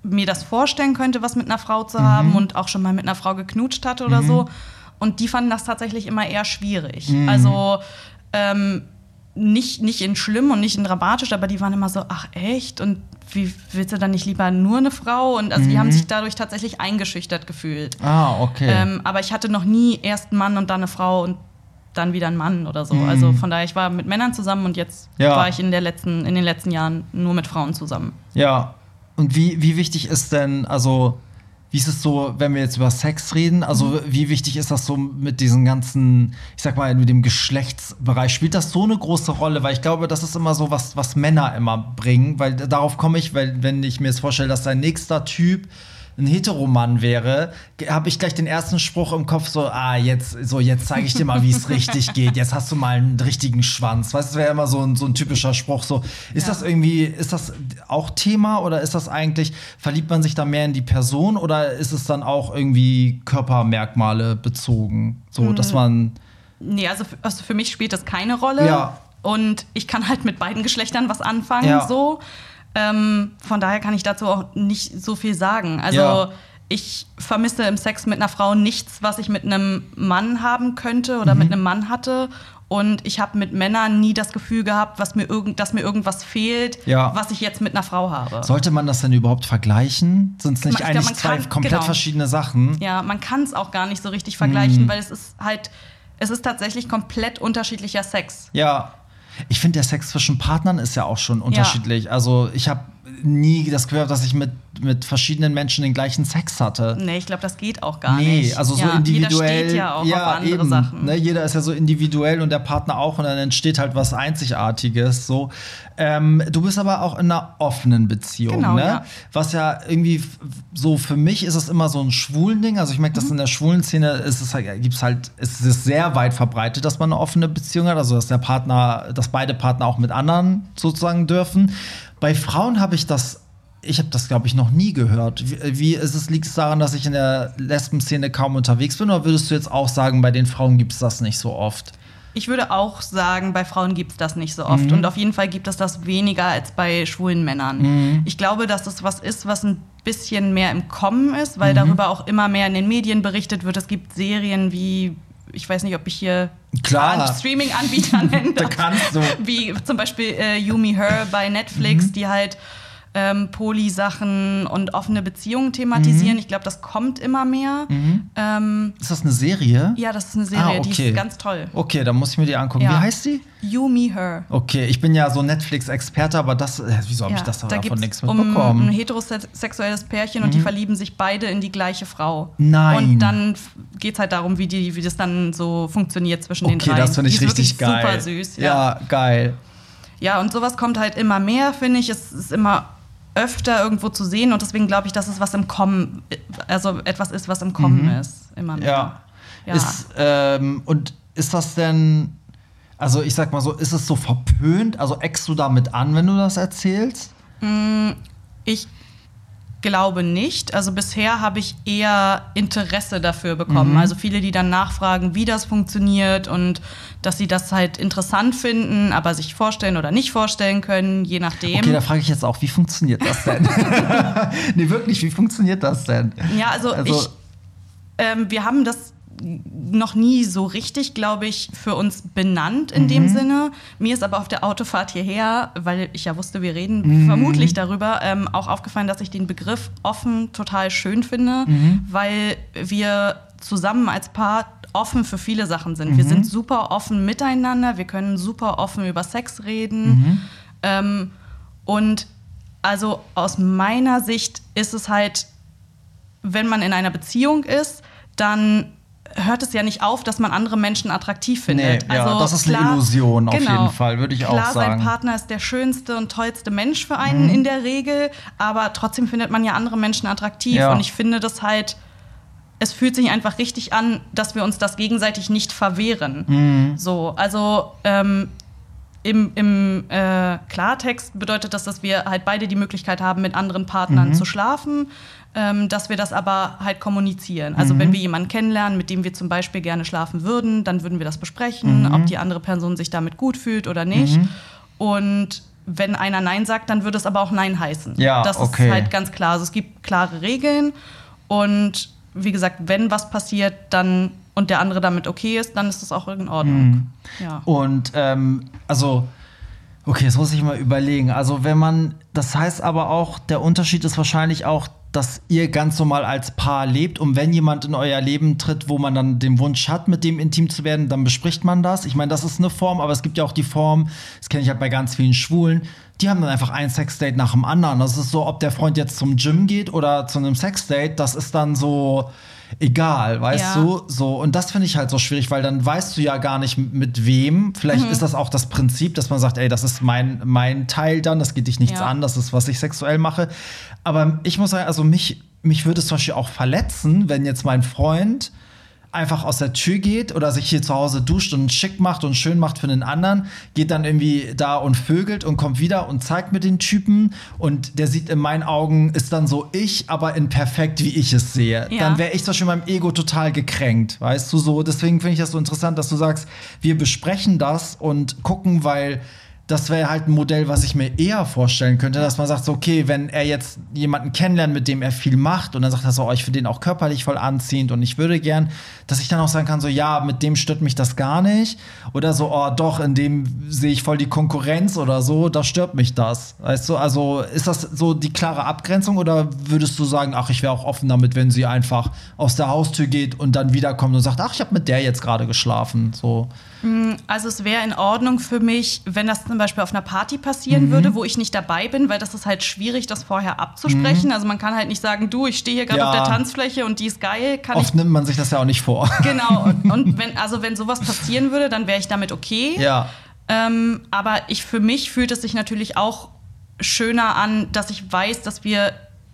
Speaker 4: mir das vorstellen könnte, was mit einer Frau zu
Speaker 3: Mhm.
Speaker 4: haben und auch schon mal mit einer Frau geknutscht hatte oder so. Und die fanden das tatsächlich immer eher schwierig.
Speaker 3: Mhm.
Speaker 4: Also ähm, nicht, nicht in schlimm und nicht in dramatisch, aber die waren immer so, ach echt? Und wie willst du dann nicht lieber nur eine Frau? Und also die haben sich dadurch tatsächlich eingeschüchtert gefühlt.
Speaker 3: Ah, okay.
Speaker 4: Ähm, aber ich hatte noch nie erst einen Mann und dann eine Frau und dann wieder einen Mann oder so. Also von daher, ich war mit Männern zusammen und jetzt
Speaker 3: Mhm. Ja.
Speaker 4: war ich in, der letzten, in den letzten Jahren nur mit Frauen zusammen.
Speaker 3: Ja. Und wie, wie wichtig ist denn, also, wie ist es so, wenn wir jetzt über Sex reden? Also,
Speaker 4: Mhm.
Speaker 3: wie wichtig ist das so mit diesen ganzen, ich sag mal, mit dem Geschlechtsbereich? Spielt das so eine große Rolle? Weil ich glaube, das ist immer so was, was Männer immer bringen. Weil darauf komme ich, weil, wenn ich mir jetzt vorstelle, dass dein nächster Typ ein Heteromann wäre, habe ich gleich den ersten Spruch im Kopf so, ah, jetzt, so, jetzt zeige ich dir mal, wie es richtig <laughs> geht. Jetzt hast du mal einen richtigen Schwanz. Weißt du, das wäre immer so ein, so ein typischer Spruch. So, ist
Speaker 4: Ja.
Speaker 3: das irgendwie, ist das auch Thema oder ist das eigentlich, verliebt man sich da mehr in die Person oder ist es dann auch irgendwie Körpermerkmale bezogen? So,
Speaker 4: Mhm.
Speaker 3: dass man,
Speaker 4: Nee, also für, also für mich spielt das keine Rolle.
Speaker 3: Ja.
Speaker 4: Und ich kann halt mit beiden Geschlechtern was anfangen,
Speaker 3: Ja.
Speaker 4: so. Ähm, von daher kann ich dazu auch nicht so viel sagen. Also
Speaker 3: Ja.
Speaker 4: ich vermisse im Sex mit einer Frau nichts, was ich mit einem Mann haben könnte oder
Speaker 3: Mhm.
Speaker 4: mit einem Mann hatte. Und ich habe mit Männern nie das Gefühl gehabt, was mir irgend, dass mir irgendwas fehlt,
Speaker 3: Ja.
Speaker 4: was ich jetzt mit einer Frau habe.
Speaker 3: sollte man das denn überhaupt vergleichen? Sind es nicht
Speaker 4: Ich glaub,
Speaker 3: eigentlich
Speaker 4: man
Speaker 3: zwei
Speaker 4: kann-
Speaker 3: komplett
Speaker 4: genau.
Speaker 3: verschiedene Sachen?
Speaker 4: Ja, man kann es auch gar nicht so richtig
Speaker 3: Mhm.
Speaker 4: vergleichen, weil es ist halt, es ist tatsächlich komplett unterschiedlicher Sex.
Speaker 3: Ja. Ich finde, der Sex zwischen Partnern ist ja auch schon unterschiedlich. Also ich habe nie das Gefühl dass ich mit, mit verschiedenen Menschen den gleichen Sex hatte.
Speaker 4: Nee, ich glaube, das geht auch gar
Speaker 3: nee,
Speaker 4: nicht.
Speaker 3: also so
Speaker 4: ja,
Speaker 3: individuell.
Speaker 4: Jeder steht ja auch auf andere
Speaker 3: eben,
Speaker 4: Sachen.
Speaker 3: Ne, jeder ist ja so individuell und der Partner auch und dann entsteht halt was Einzigartiges. So. Ähm, du bist aber auch in einer offenen Beziehung,
Speaker 4: Genau,
Speaker 3: ne?
Speaker 4: ja.
Speaker 3: Was ja irgendwie so für mich ist es immer so ein schwulen Ding. Also ich merke, dass
Speaker 4: Mhm.
Speaker 3: in der schwulen Szene ist es halt, gibt's halt, ist es sehr weit verbreitet, dass man eine offene Beziehung hat. Also dass der Partner, dass beide Partner auch mit anderen sozusagen dürfen. Bei Frauen habe ich das ich habe das, glaube ich, noch nie gehört. Wie, wie ist es, liegt es daran, dass ich in der Lesben-Szene kaum unterwegs bin? Oder würdest du jetzt auch sagen, bei den Frauen gibt es das nicht so oft?
Speaker 4: Ich würde auch sagen, bei Frauen gibt es das nicht so oft.
Speaker 3: Mhm.
Speaker 4: Und auf jeden Fall gibt es das weniger als bei schwulen Männern.
Speaker 3: Mhm.
Speaker 4: Ich glaube, dass das was ist, was ein bisschen mehr im Kommen ist,
Speaker 3: Mhm.
Speaker 4: weil darüber auch immer mehr in den Medien berichtet wird. Es gibt Serien wie, ich weiß nicht, ob ich hier. Streaming-Anbieter <laughs> nennen
Speaker 3: Da kannst du.
Speaker 4: Wie zum Beispiel äh, You Me Her bei Netflix,
Speaker 3: Mhm.
Speaker 4: die halt ähm, Poly-Sachen und offene Beziehungen thematisieren.
Speaker 3: Mhm.
Speaker 4: Ich glaube, das kommt immer mehr. Ähm,
Speaker 3: Ist das eine Serie?
Speaker 4: ja, das ist eine Serie,
Speaker 3: Ah,
Speaker 4: die
Speaker 3: okay.
Speaker 4: ist ganz toll.
Speaker 3: Okay, dann muss ich mir die angucken.
Speaker 4: Ja.
Speaker 3: Wie heißt die?
Speaker 4: You Me Her.
Speaker 3: Okay, ich bin ja so Netflix-Experte, aber das, äh, wieso habe ich das
Speaker 4: da
Speaker 3: davon nichts
Speaker 4: um
Speaker 3: mitbekommen? Mhm.
Speaker 4: ein heterosexuelles Pärchen und die verlieben sich beide in die gleiche Frau.
Speaker 3: Nein.
Speaker 4: Und dann geht es halt darum, wie, die, wie das dann so funktioniert zwischen den
Speaker 3: okay,
Speaker 4: dreien.
Speaker 3: das finde ich
Speaker 4: die
Speaker 3: richtig geil.
Speaker 4: Super süß. Ja.
Speaker 3: ja, geil.
Speaker 4: ja, und sowas kommt halt immer mehr, finde ich. Es ist immer öfter irgendwo zu sehen und deswegen glaube ich, dass es was im Kommen, also etwas ist, was im Kommen ist. Immer mehr.
Speaker 3: Mhm. Ja.
Speaker 4: Ja.
Speaker 3: Ist, ähm, und ist das denn, also ich sag mal so, ist es so verpönt? Also eckst du damit an, wenn du das erzählst?
Speaker 4: Ich glaube nicht. Also bisher habe ich eher Interesse dafür bekommen.
Speaker 3: Mhm.
Speaker 4: Also viele, die dann nachfragen, wie das funktioniert und dass sie das halt interessant finden, aber sich vorstellen oder nicht vorstellen können, je nachdem.
Speaker 3: Okay, da frage ich jetzt auch, wie funktioniert das denn? <laughs> nee, wirklich, wie funktioniert das denn?
Speaker 4: ja, also,
Speaker 3: Also-
Speaker 4: ich, ähm, wir haben das noch nie so richtig, glaube ich, für uns benannt in
Speaker 3: Mhm.
Speaker 4: dem Sinne. Mir ist aber auf der Autofahrt hierher, weil ich ja wusste, wir reden
Speaker 3: Mhm.
Speaker 4: vermutlich darüber, ähm, auch aufgefallen, dass ich den Begriff offen total schön finde,
Speaker 3: Mhm.
Speaker 4: weil wir zusammen als Paar offen für viele Sachen sind.
Speaker 3: Mhm.
Speaker 4: Wir sind super offen miteinander, wir können super offen über Sex reden.
Speaker 3: Mhm.
Speaker 4: Ähm, und also aus meiner Sicht ist es halt wenn man in einer Beziehung ist, dann hört es ja nicht auf, dass man andere Menschen attraktiv findet.
Speaker 3: Nee, ja, das ist eine Illusion auf
Speaker 4: genau.
Speaker 3: jeden Fall, würde ich auch
Speaker 4: klar,
Speaker 3: sagen.
Speaker 4: sein Partner ist der schönste und tollste Mensch für einen in der Regel, aber trotzdem findet man ja andere Menschen attraktiv.
Speaker 3: Ja.
Speaker 4: Und ich finde das halt, es fühlt sich einfach richtig an, dass wir uns das gegenseitig nicht verwehren.
Speaker 3: Mhm.
Speaker 4: So, also ähm, im, im äh, Klartext bedeutet das, dass wir halt beide die Möglichkeit haben, mit anderen Partnern
Speaker 3: Mhm.
Speaker 4: zu schlafen, ähm, dass wir das aber halt kommunizieren.
Speaker 3: Mhm.
Speaker 4: Also wenn wir jemanden kennenlernen, mit dem wir zum Beispiel gerne schlafen würden, dann würden wir das besprechen,
Speaker 3: Mhm.
Speaker 4: ob die andere Person sich damit gut fühlt oder nicht. Und wenn einer Nein sagt, dann würde es aber auch Nein heißen.
Speaker 3: Ja,
Speaker 4: das
Speaker 3: okay.
Speaker 4: ist halt ganz klar. Also es gibt klare Regeln und wie gesagt, wenn was passiert, dann und der andere damit okay ist, dann ist das auch in Ordnung.
Speaker 3: Mhm.
Speaker 4: Ja.
Speaker 3: Und ähm, also, okay, jetzt muss ich mal überlegen. Also, wenn man, das heißt aber auch, der Unterschied ist wahrscheinlich auch, dass ihr ganz normal als Paar lebt und wenn jemand in euer Leben tritt, wo man dann den Wunsch hat, mit dem intim zu werden, dann bespricht man das. Ich meine, das ist eine Form, aber es gibt ja auch die Form, das kenne ich halt bei ganz vielen Schwulen, die haben dann einfach ein Sexdate nach dem anderen. Das ist so, ob der Freund jetzt zum Gym geht oder zu einem Sexdate, das ist dann so egal, weißt
Speaker 4: Ja.
Speaker 3: du? So, und das finde ich halt so schwierig, weil dann weißt du ja gar nicht mit wem. Vielleicht
Speaker 4: Mhm.
Speaker 3: ist das auch das Prinzip, dass man sagt, ey, das ist mein, mein Teil dann, das geht dich nichts
Speaker 4: Ja.
Speaker 3: an, das ist, was ich sexuell mache. Aber ich muss sagen, also mich, mich würde es zum Beispiel auch verletzen, wenn jetzt mein Freund einfach aus der Tür geht oder sich hier zu Hause duscht und schick macht und schön macht für den anderen, geht dann irgendwie da und vögelt und kommt wieder und zeigt mir den Typen und der sieht in meinen Augen, ist dann so ich, aber in perfekt, wie ich es sehe.
Speaker 4: Ja.
Speaker 3: Dann wäre ich zum Beispiel meinem Ego total gekränkt, weißt du so. Deswegen finde ich das so interessant, dass du sagst, wir besprechen das und gucken, weil das wäre halt ein Modell, was ich mir eher vorstellen könnte, dass man sagt, so, okay, wenn er jetzt jemanden kennenlernt, mit dem er viel macht und dann sagt er so, oh, ich finde den auch körperlich voll anziehend und ich würde gern, dass ich dann auch sagen kann, so, ja, mit dem stört mich das gar nicht oder so, oh, doch, in dem sehe ich voll die Konkurrenz oder so, da stört mich das, weißt du, also ist das so die klare Abgrenzung oder würdest du sagen, ach, ich wäre auch offen damit, wenn sie einfach aus der Haustür geht und dann wiederkommt und sagt, ach, ich habe mit der jetzt gerade geschlafen, so.
Speaker 4: Also es wäre in Ordnung für mich, wenn das zum Beispiel auf einer Party passieren würde, wo ich nicht dabei bin, weil das ist halt schwierig, das vorher abzusprechen. Also man kann halt nicht sagen, du, ich stehe hier gerade
Speaker 3: Ja.
Speaker 4: auf der Tanzfläche und die ist geil, kann ich
Speaker 3: Oft nimmt man sich das ja auch nicht vor. <laughs>
Speaker 4: Genau, und, <laughs> und wenn, also wenn sowas passieren würde, dann wäre ich damit okay.
Speaker 3: ja.
Speaker 4: Ähm, aber ich, für mich fühlt es sich natürlich auch schöner an, dass ich weiß, dass wir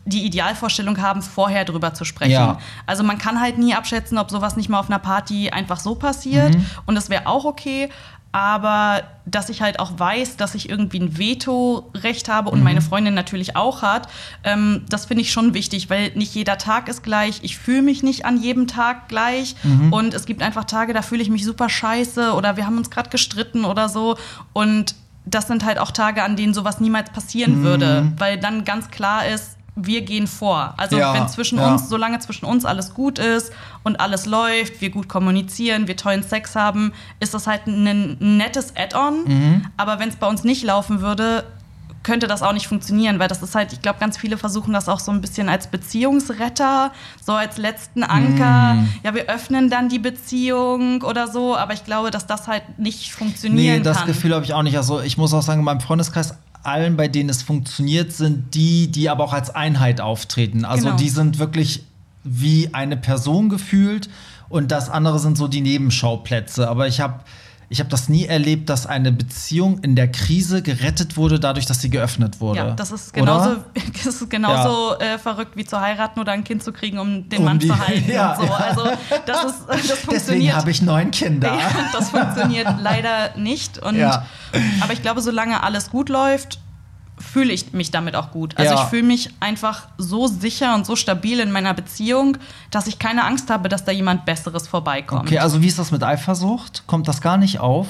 Speaker 4: die Idealvorstellung haben, vorher drüber zu sprechen.
Speaker 3: Ja.
Speaker 4: Also man kann halt nie abschätzen, ob sowas nicht mal auf einer Party einfach so passiert.
Speaker 3: Mhm.
Speaker 4: Und das wäre auch okay. Aber dass ich halt auch weiß, dass ich irgendwie ein Vetorecht habe und
Speaker 3: Mhm.
Speaker 4: meine Freundin natürlich auch hat, ähm, das finde ich schon wichtig, weil nicht jeder Tag ist gleich. Ich fühle mich nicht an jedem Tag gleich.
Speaker 3: Mhm.
Speaker 4: Und es gibt einfach Tage, da fühle ich mich super scheiße oder wir haben uns gerade gestritten oder so. Und das sind halt auch Tage, an denen sowas niemals passieren
Speaker 3: Mhm.
Speaker 4: würde, weil dann ganz klar ist, wir gehen vor. Also
Speaker 3: Ja,
Speaker 4: wenn zwischen
Speaker 3: ja.
Speaker 4: uns, solange zwischen uns alles gut ist und alles läuft, wir gut kommunizieren, wir tollen Sex haben, ist das halt ein nettes Add-on.
Speaker 3: Mhm.
Speaker 4: Aber wenn es bei uns nicht laufen würde, könnte das auch nicht funktionieren, weil das ist halt, ich glaube, ganz viele versuchen das auch so ein bisschen als Beziehungsretter, so als letzten Anker.
Speaker 3: Mhm.
Speaker 4: Ja, wir öffnen dann die Beziehung oder so, aber ich glaube, dass das halt nicht funktionieren
Speaker 3: Nee, das
Speaker 4: kann.
Speaker 3: Gefühl habe ich auch nicht. Also ich muss auch sagen, in meinem Freundeskreis, allen, bei denen es funktioniert, sind die, die aber auch als Einheit auftreten. Also
Speaker 4: Genau.
Speaker 3: die sind wirklich wie eine Person gefühlt und das andere sind so die Nebenschauplätze. Aber ich habe ich hab das nie erlebt, dass eine Beziehung in der Krise gerettet wurde, dadurch, dass sie geöffnet wurde.
Speaker 4: Ja, das ist genauso, <laughs> das ist genauso äh, verrückt wie zu heiraten oder ein Kind zu kriegen, um den
Speaker 3: Um
Speaker 4: Mann
Speaker 3: die-
Speaker 4: zu <laughs> halten
Speaker 3: ja,
Speaker 4: und so.
Speaker 3: ja.
Speaker 4: Also das ist <laughs> das
Speaker 3: Deswegen
Speaker 4: funktioniert.
Speaker 3: habe ich neun Kinder.
Speaker 4: Ja, das funktioniert leider nicht. Und,
Speaker 3: Ja.
Speaker 4: Aber ich glaube, solange alles gut läuft, fühle ich mich damit auch gut. Also
Speaker 3: Ja.
Speaker 4: ich fühle mich einfach so sicher und so stabil in meiner Beziehung, dass ich keine Angst habe, dass da jemand Besseres vorbeikommt.
Speaker 3: Okay, also wie ist das mit Eifersucht? Kommt das gar nicht auf?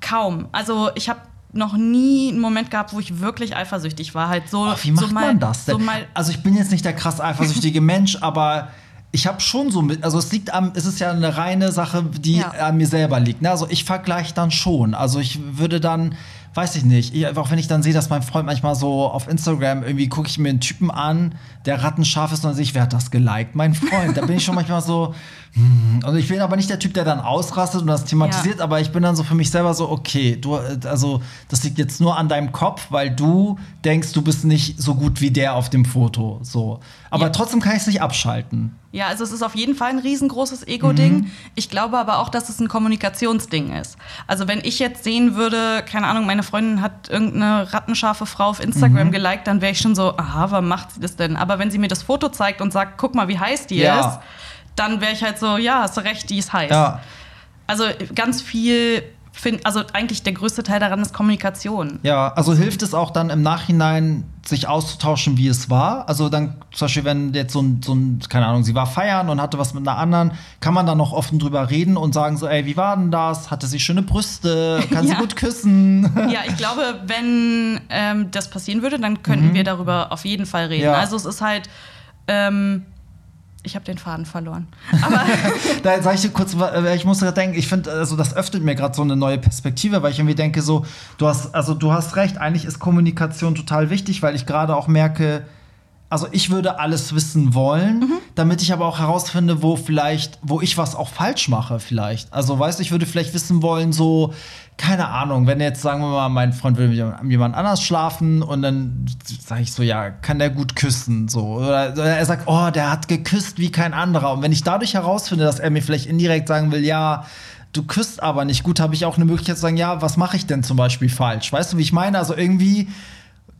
Speaker 4: Kaum. Also ich habe noch nie einen Moment gehabt, wo ich wirklich eifersüchtig war. Halt so,
Speaker 3: Ach, wie macht
Speaker 4: so mal,
Speaker 3: man das denn?
Speaker 4: So
Speaker 3: also ich bin jetzt nicht der krass eifersüchtige <laughs> Mensch, aber ich habe schon so mit, also es liegt am, es ist ja eine reine Sache, die
Speaker 4: Ja.
Speaker 3: an mir selber liegt. Ne? Also ich vergleiche dann schon. Also ich würde dann, weiß ich nicht, ich, auch wenn ich dann sehe, dass mein Freund manchmal so auf Instagram irgendwie gucke ich mir einen Typen an, der rattenscharf ist und dann sehe ich, wer hat das geliked? Mein Freund. Da bin ich schon manchmal so, hm. und ich bin aber nicht der Typ, der dann ausrastet und das thematisiert, aber ich bin dann so für mich selber so, okay, du, äh, also das liegt jetzt nur an deinem Kopf, weil du denkst, du bist nicht so gut wie der auf dem Foto. So. Aber
Speaker 4: Ja.
Speaker 3: trotzdem kann ich es nicht abschalten.
Speaker 4: Ja, also es ist auf jeden Fall ein riesengroßes Ego-Ding.
Speaker 3: Mhm.
Speaker 4: Ich glaube aber auch, dass es ein Kommunikationsding ist. Also wenn ich jetzt sehen würde, keine Ahnung, meine Freundin hat irgendeine rattenscharfe Frau auf Instagram
Speaker 3: Mhm.
Speaker 4: geliked, dann wäre ich schon so, aha, warum macht sie das denn? Aber wenn sie mir das Foto zeigt und sagt, guck mal, wie heiß die
Speaker 3: Ja.
Speaker 4: ist, dann wäre ich halt so, ja, hast du recht, die ist heiß.
Speaker 3: Ja.
Speaker 4: Also ganz viel, find, also eigentlich der größte Teil daran ist Kommunikation.
Speaker 3: Ja, also hilft es auch dann im Nachhinein, sich auszutauschen, wie es war? Also dann zum Beispiel, wenn jetzt so ein, so ein, keine Ahnung, sie war feiern und hatte was mit einer anderen, kann man dann noch offen drüber reden und sagen so, ey, wie war denn das? Hatte sie schöne Brüste? Kann sie
Speaker 4: Ja.
Speaker 3: gut küssen?
Speaker 4: Ja, ich glaube, wenn ähm, das passieren würde, dann könnten wir darüber auf jeden Fall reden.
Speaker 3: Mhm. Ja.
Speaker 4: Also es ist halt, ähm, ich habe den Faden verloren. <laughs> Aber
Speaker 3: da sage ich dir kurz, äh, ich muss gerade denken, ich finde, also das öffnet mir gerade so eine neue Perspektive, weil ich irgendwie denke, so, du hast, also du hast recht, eigentlich ist Kommunikation total wichtig, weil ich gerade auch merke, also ich würde alles wissen wollen, damit ich aber auch herausfinde, wo vielleicht, wo ich was auch falsch mache, vielleicht. Also weißt du, ich würde vielleicht wissen wollen, so, keine Ahnung, wenn jetzt, sagen wir mal, mein Freund will mit jemand anders schlafen und dann sage ich so, ja, kann der gut küssen, so. Oder, oder er sagt, oh, der hat geküsst wie kein anderer. Und wenn ich dadurch herausfinde, dass er mir vielleicht indirekt sagen will, ja, du küsst aber nicht gut, habe ich auch eine Möglichkeit zu sagen, ja, was mache ich denn zum Beispiel falsch? Weißt du, wie ich meine? Also irgendwie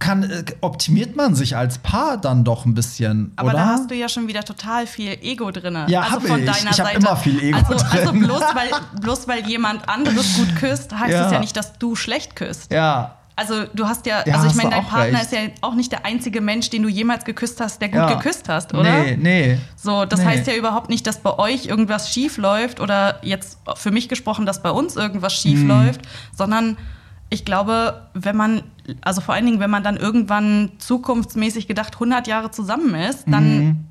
Speaker 3: kann, äh, optimiert man sich als Paar dann doch ein bisschen,
Speaker 4: Aber
Speaker 3: oder?
Speaker 4: da hast du ja schon wieder total viel Ego drin.
Speaker 3: Ja,
Speaker 4: also
Speaker 3: hab
Speaker 4: von
Speaker 3: ich.
Speaker 4: deiner
Speaker 3: Ich
Speaker 4: Seite.
Speaker 3: immer viel Ego
Speaker 4: also, Also
Speaker 3: drin.
Speaker 4: bloß <laughs> weil, bloß weil jemand anderes gut küsst, heißt
Speaker 3: Ja.
Speaker 4: es ja nicht, dass du schlecht küsst.
Speaker 3: ja.
Speaker 4: Also du hast ja,
Speaker 3: Ja,
Speaker 4: also ich meine, dein Partner
Speaker 3: recht.
Speaker 4: ist ja auch nicht der einzige Mensch, den du jemals geküsst hast, der gut
Speaker 3: ja.
Speaker 4: geküsst hast, oder?
Speaker 3: Nee, nee.
Speaker 4: So, das
Speaker 3: Nee.
Speaker 4: heißt ja überhaupt nicht, dass bei euch irgendwas schief läuft oder jetzt für mich gesprochen, dass bei uns irgendwas schief
Speaker 3: Mhm.
Speaker 4: läuft, sondern ich glaube, wenn man, also vor allen Dingen, wenn man dann irgendwann zukunftsmäßig gedacht 100 Jahre zusammen ist, dann
Speaker 3: Mhm.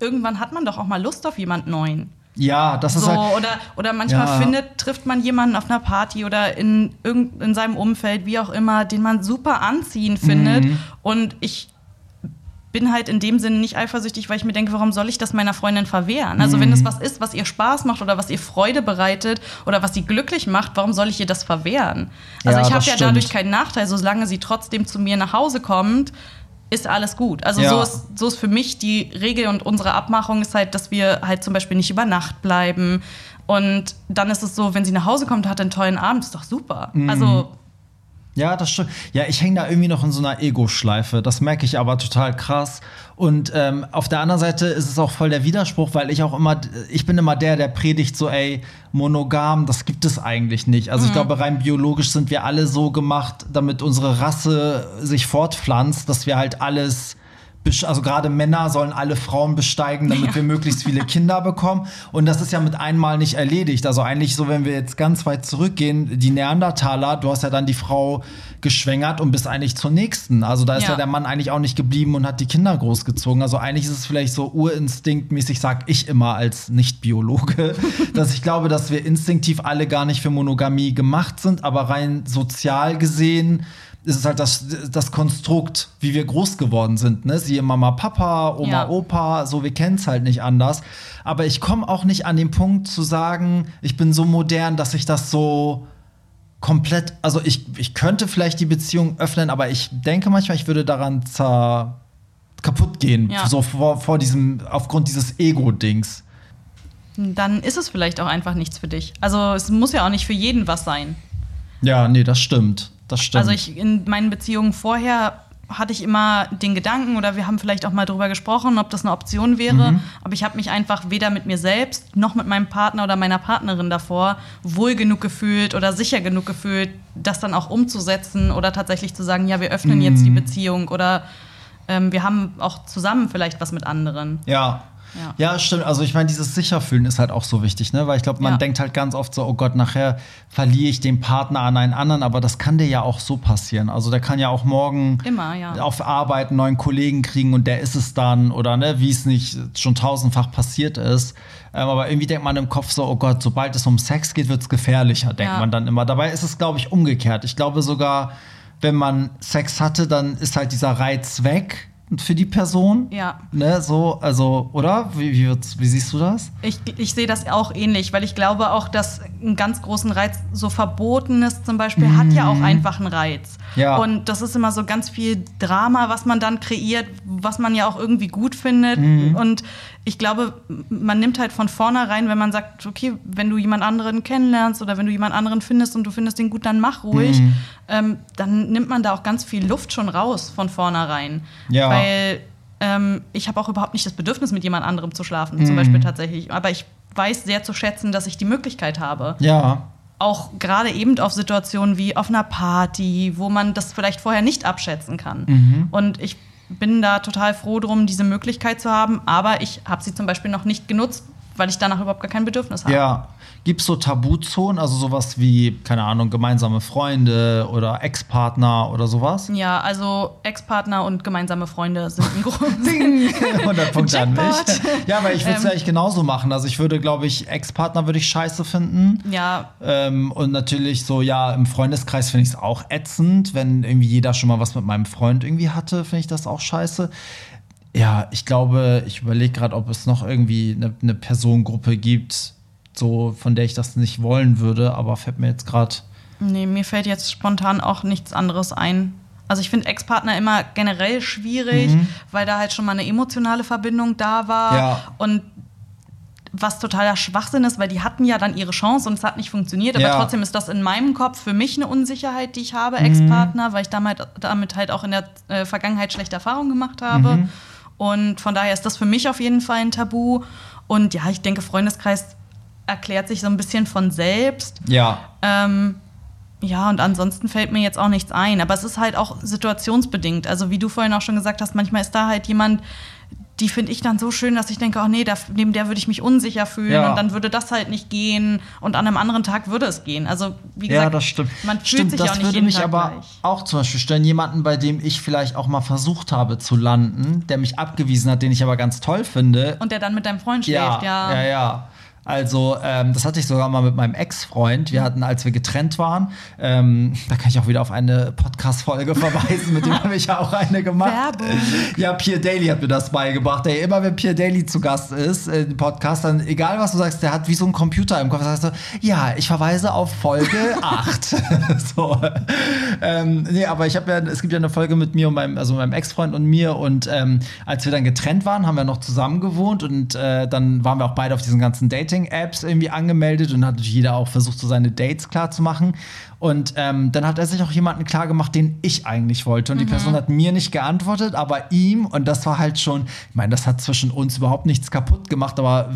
Speaker 4: irgendwann hat man doch auch mal Lust auf jemand Neuen.
Speaker 3: Ja, das ist
Speaker 4: So,
Speaker 3: halt.
Speaker 4: oder, oder manchmal
Speaker 3: Ja.
Speaker 4: findet, trifft man jemanden auf einer Party oder in, irgend, in seinem Umfeld, wie auch immer, den man super anziehend findet.
Speaker 3: Mhm.
Speaker 4: Und ich bin halt in dem Sinne nicht eifersüchtig, weil ich mir denke, warum soll ich das meiner Freundin verwehren? Also, wenn es was ist, was ihr Spaß macht oder was ihr Freude bereitet oder was sie glücklich macht, warum soll ich ihr das verwehren? Also,
Speaker 3: Ja,
Speaker 4: ich habe ja dadurch keinen Nachteil, solange sie trotzdem zu mir nach Hause kommt. Ist alles gut. Also
Speaker 3: Ja.
Speaker 4: so, ist, so ist für mich die Regel und unsere Abmachung ist halt, dass wir halt zum Beispiel nicht über Nacht bleiben. Und dann ist es so, wenn sie nach Hause kommt, hat einen tollen Abend, ist doch super.
Speaker 3: Mhm.
Speaker 4: Also
Speaker 3: Ja, das stimmt. Ja, ich hänge da irgendwie noch in so einer Ego-Schleife. Das merke ich aber total krass. Und ähm, auf der anderen Seite ist es auch voll der Widerspruch, weil ich auch immer, ich bin immer der, der predigt so, ey, monogam, das gibt es eigentlich nicht. Also ich glaube, rein biologisch sind wir alle so gemacht, damit unsere Rasse sich fortpflanzt, dass wir halt alles also gerade Männer sollen alle Frauen besteigen, damit wir möglichst viele Kinder bekommen. Und das ist ja mit einmal nicht erledigt. Also eigentlich so, wenn wir jetzt ganz weit zurückgehen, die Neandertaler, du hast ja dann die Frau geschwängert und bist eigentlich zur nächsten. Also da ist ja,
Speaker 4: Ja.
Speaker 3: der Mann eigentlich auch nicht geblieben und hat die Kinder großgezogen. Also eigentlich ist es vielleicht so urinstinktmäßig, sag ich immer als Nicht-Biologe, <laughs> dass ich glaube, dass wir instinktiv alle gar nicht für Monogamie gemacht sind, aber rein sozial gesehen ist es halt das, das Konstrukt, wie wir groß geworden sind. Ne? Siehe Mama, Papa, Oma,
Speaker 4: Ja.
Speaker 3: Opa, so, wir kennen es halt nicht anders. Aber ich komme auch nicht an den Punkt zu sagen, ich bin so modern, dass ich das so komplett, also ich, ich könnte vielleicht die Beziehung öffnen, aber ich denke manchmal, ich würde daran zer kaputt gehen,
Speaker 4: Ja.
Speaker 3: so vor, vor diesem, aufgrund dieses Ego-Dings.
Speaker 4: dann ist es vielleicht auch einfach nichts für dich. Also es muss ja auch nicht für jeden was sein.
Speaker 3: Ja, nee, das stimmt. Das stimmt.
Speaker 4: Also ich in meinen Beziehungen vorher hatte ich immer den Gedanken oder wir haben vielleicht auch mal drüber gesprochen, ob das eine Option wäre.
Speaker 3: Mhm.
Speaker 4: Aber ich habe mich einfach weder mit mir selbst noch mit meinem Partner oder meiner Partnerin davor wohl genug gefühlt oder sicher genug gefühlt, das dann auch umzusetzen oder tatsächlich zu sagen, ja, wir öffnen jetzt
Speaker 3: Mhm.
Speaker 4: die Beziehung oder ähm, wir haben auch zusammen vielleicht was mit anderen.
Speaker 3: Ja.
Speaker 4: Ja.
Speaker 3: Ja, stimmt. Also ich meine, dieses Sicherfühlen ist halt auch so wichtig, ne? Weil ich glaube, man
Speaker 4: Ja.
Speaker 3: denkt halt ganz oft so, oh Gott, nachher verliere ich den Partner an einen anderen, aber das kann dir ja auch so passieren. Also der kann ja auch morgen
Speaker 4: Immer, ja.
Speaker 3: auf Arbeit einen neuen Kollegen kriegen und der ist es dann oder ne, wie es nicht schon tausendfach passiert ist. Ähm, aber irgendwie denkt man im Kopf so, oh Gott, sobald es um Sex geht, wird es gefährlicher, denkt man dann immer. Dabei ist es, glaube ich, umgekehrt. Ich glaube sogar, wenn man Sex hatte, dann ist halt dieser Reiz weg für die Person.
Speaker 4: Ja.
Speaker 3: Ne, so, also, oder? Wie, wie, wie siehst du das?
Speaker 4: Ich, ich sehe das auch ähnlich, weil ich glaube auch, dass einen ganz großen Reiz, so Verbotenes zum Beispiel, hat ja auch einfach einen Reiz.
Speaker 3: Mhm. Ja.
Speaker 4: Und das ist immer so ganz viel Drama, was man dann kreiert, was man ja auch irgendwie gut findet.
Speaker 3: Mhm.
Speaker 4: Und ich glaube, man nimmt halt von vornherein, wenn man sagt, okay, wenn du jemand anderen kennenlernst oder wenn du jemand anderen findest und du findest den gut, dann mach ruhig,
Speaker 3: Mhm.
Speaker 4: ähm, dann nimmt man da auch ganz viel Luft schon raus von vornherein.
Speaker 3: Ja.
Speaker 4: Weil ähm, ich habe auch überhaupt nicht das Bedürfnis, mit jemand anderem zu schlafen,
Speaker 3: Mhm.
Speaker 4: zum Beispiel tatsächlich. Aber ich weiß sehr zu schätzen, dass ich die Möglichkeit habe.
Speaker 3: Ja.
Speaker 4: Auch gerade eben auf Situationen wie auf einer Party, wo man das vielleicht vorher nicht abschätzen kann.
Speaker 3: Mhm.
Speaker 4: Und ich bin da total froh drum, diese Möglichkeit zu haben. Aber ich habe sie zum Beispiel noch nicht genutzt, weil ich danach überhaupt gar kein Bedürfnis habe.
Speaker 3: Ja. Gibt es so Tabuzonen, also sowas wie, keine Ahnung, gemeinsame Freunde oder Ex-Partner oder sowas?
Speaker 4: Ja, also Ex-Partner und gemeinsame Freunde sind ein großes.
Speaker 3: 100 Punkte an mich. <laughs> Ja, aber ich würde es
Speaker 4: Ähm.
Speaker 3: ja eigentlich genauso machen. Also ich würde, glaube ich, Ex-Partner würde ich scheiße finden.
Speaker 4: ja,
Speaker 3: Ähm, und natürlich so, ja, im Freundeskreis finde ich es auch ätzend. Wenn irgendwie jeder schon mal was mit meinem Freund irgendwie hatte, finde ich das auch scheiße. Ja, ich glaube, ich überlege gerade, ob es noch irgendwie eine, eine Personengruppe gibt, so von der ich das nicht wollen würde, aber fällt mir jetzt gerade.
Speaker 4: Nee, mir fällt jetzt spontan auch nichts anderes ein. Also ich finde Ex-Partner immer generell schwierig, weil da halt schon mal eine emotionale Verbindung da war.
Speaker 3: Ja.
Speaker 4: Und was totaler Schwachsinn ist, weil die hatten ja dann ihre Chance und es hat nicht funktioniert. Aber
Speaker 3: Ja.
Speaker 4: trotzdem ist das in meinem Kopf für mich eine Unsicherheit, die ich habe, Ex-Partner, weil ich damit, damit halt auch in der äh, Vergangenheit schlechte Erfahrungen gemacht habe. Und von daher ist das für mich auf jeden Fall ein Tabu. Und ja, ich denke, Freundeskreis erklärt sich so ein bisschen von selbst.
Speaker 3: Ja.
Speaker 4: Ähm, ja, und ansonsten fällt mir jetzt auch nichts ein. Aber es ist halt auch situationsbedingt. Also, wie du vorhin auch schon gesagt hast, manchmal ist da halt jemand, die finde ich dann so schön, dass ich denke, oh nee, da, neben der würde ich mich unsicher fühlen
Speaker 3: Ja.
Speaker 4: und dann würde das halt nicht gehen und an einem anderen Tag würde es gehen. Also, wie gesagt,
Speaker 3: ja, das stimmt.
Speaker 4: man fühlt
Speaker 3: stimmt,
Speaker 4: sich
Speaker 3: das
Speaker 4: auch nicht
Speaker 3: würde
Speaker 4: jeden
Speaker 3: mich
Speaker 4: Tag
Speaker 3: aber
Speaker 4: gleich.
Speaker 3: auch zum Beispiel stellen, jemanden, bei dem ich vielleicht auch mal versucht habe zu landen, der mich abgewiesen hat, den ich aber ganz toll finde.
Speaker 4: Und der dann mit deinem Freund schläft,
Speaker 3: ja,
Speaker 4: ja.
Speaker 3: ja, ja. Also, ähm, das hatte ich sogar mal mit meinem Ex-Freund. Wir hatten, als wir getrennt waren, ähm, <laughs> da kann ich auch wieder auf eine Podcast-Folge verweisen, mit dem habe ich ja auch eine gemacht.
Speaker 4: Werbung.
Speaker 3: Ja, Pierre Daly hat mir das beigebracht. Ey, immer wenn Pierre Daly zu Gast ist äh, im Podcast, dann egal was du sagst, der hat wie so ein Computer im Kopf. Das heißt so, ja, ich verweise auf Folge <laughs> 8. <laughs> so. Ähm, nee, aber ich habe ja, es gibt ja eine Folge mit mir und meinem, also meinem Ex-Freund und mir. Und ähm, als wir dann getrennt waren, haben wir noch zusammen gewohnt und äh, dann waren wir auch beide auf diesen ganzen Dating-Apps irgendwie angemeldet und hat jeder auch versucht, so seine Dates klar zu machen. Und ähm, dann hat er sich auch jemanden klar gemacht, den ich eigentlich wollte. Und die Person hat mir nicht geantwortet, aber ihm. Und das war halt schon, ich meine, das hat zwischen uns überhaupt nichts kaputt gemacht, aber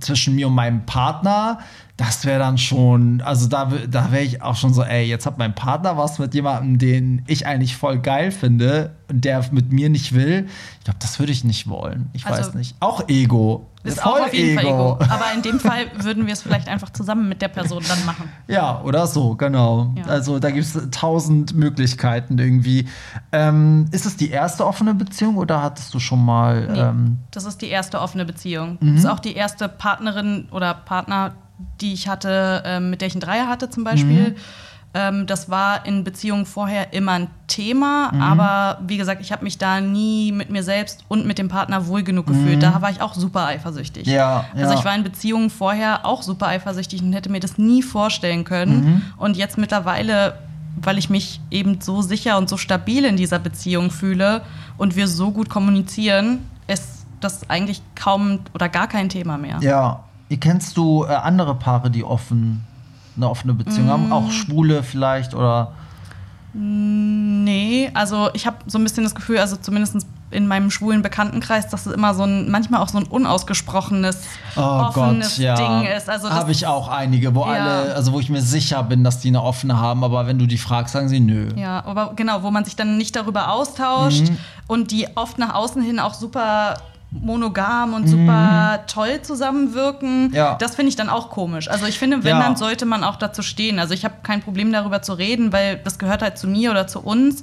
Speaker 3: zwischen mir und meinem Partner, das wäre dann schon, also da, da wäre ich auch schon so, ey, jetzt hat mein Partner was mit jemandem, den ich eigentlich voll geil finde und der mit mir nicht will. Ich glaube, das würde ich nicht wollen. Ich
Speaker 4: Also-
Speaker 3: weiß nicht. Auch Ego.
Speaker 4: Ist auch auf jeden Fall Ego. Aber in dem <laughs> Fall würden wir es vielleicht einfach zusammen mit der Person dann machen.
Speaker 3: Ja, oder so, genau.
Speaker 4: Ja.
Speaker 3: Also da gibt es tausend Möglichkeiten irgendwie. Ähm, ist es die erste offene Beziehung oder hattest du schon mal?
Speaker 4: Nee,
Speaker 3: Ähm,
Speaker 4: das ist die erste offene Beziehung.
Speaker 3: Mhm.
Speaker 4: Das ist auch die erste Partnerin oder Partner, die ich hatte, ähm, mit der ich einen Dreier hatte zum Beispiel.
Speaker 3: Mhm.
Speaker 4: Ähm, das war in Beziehungen vorher immer ein Thema,
Speaker 3: Mhm.
Speaker 4: aber wie gesagt, ich habe mich da nie mit mir selbst und mit dem Partner wohl genug gefühlt. Da war ich auch super eifersüchtig.
Speaker 3: Mhm. Ja,
Speaker 4: Also
Speaker 3: ja.
Speaker 4: ich war in Beziehungen vorher auch super eifersüchtig und hätte mir das nie vorstellen können.
Speaker 3: Mhm.
Speaker 4: Und jetzt mittlerweile, weil ich mich eben so sicher und so stabil in dieser Beziehung fühle und wir so gut kommunizieren, ist das eigentlich kaum oder gar kein Thema mehr.
Speaker 3: ja. Kennst du äh, andere Paare, die offen eine offene Beziehung haben?
Speaker 4: Mm.
Speaker 3: Auch Schwule vielleicht oder?
Speaker 4: Nee, also ich habe so ein bisschen das Gefühl, also zumindest in meinem schwulen Bekanntenkreis, dass es immer so ein, manchmal auch so ein unausgesprochenes, offenes Ding ist. Also
Speaker 3: habe ich auch einige, wo
Speaker 4: Ja.
Speaker 3: alle, also wo ich mir sicher bin, dass die eine offene haben, aber wenn du die fragst, sagen sie nö.
Speaker 4: Ja, aber genau, wo man sich dann nicht darüber austauscht
Speaker 3: Mhm.
Speaker 4: und die oft nach außen hin auch super monogam und super toll zusammenwirken.
Speaker 3: Ja.
Speaker 4: Das finde ich dann auch komisch. Also ich finde, wenn,
Speaker 3: Ja.
Speaker 4: dann sollte man auch dazu stehen. Also ich habe kein Problem darüber zu reden, weil das gehört halt zu mir oder zu uns.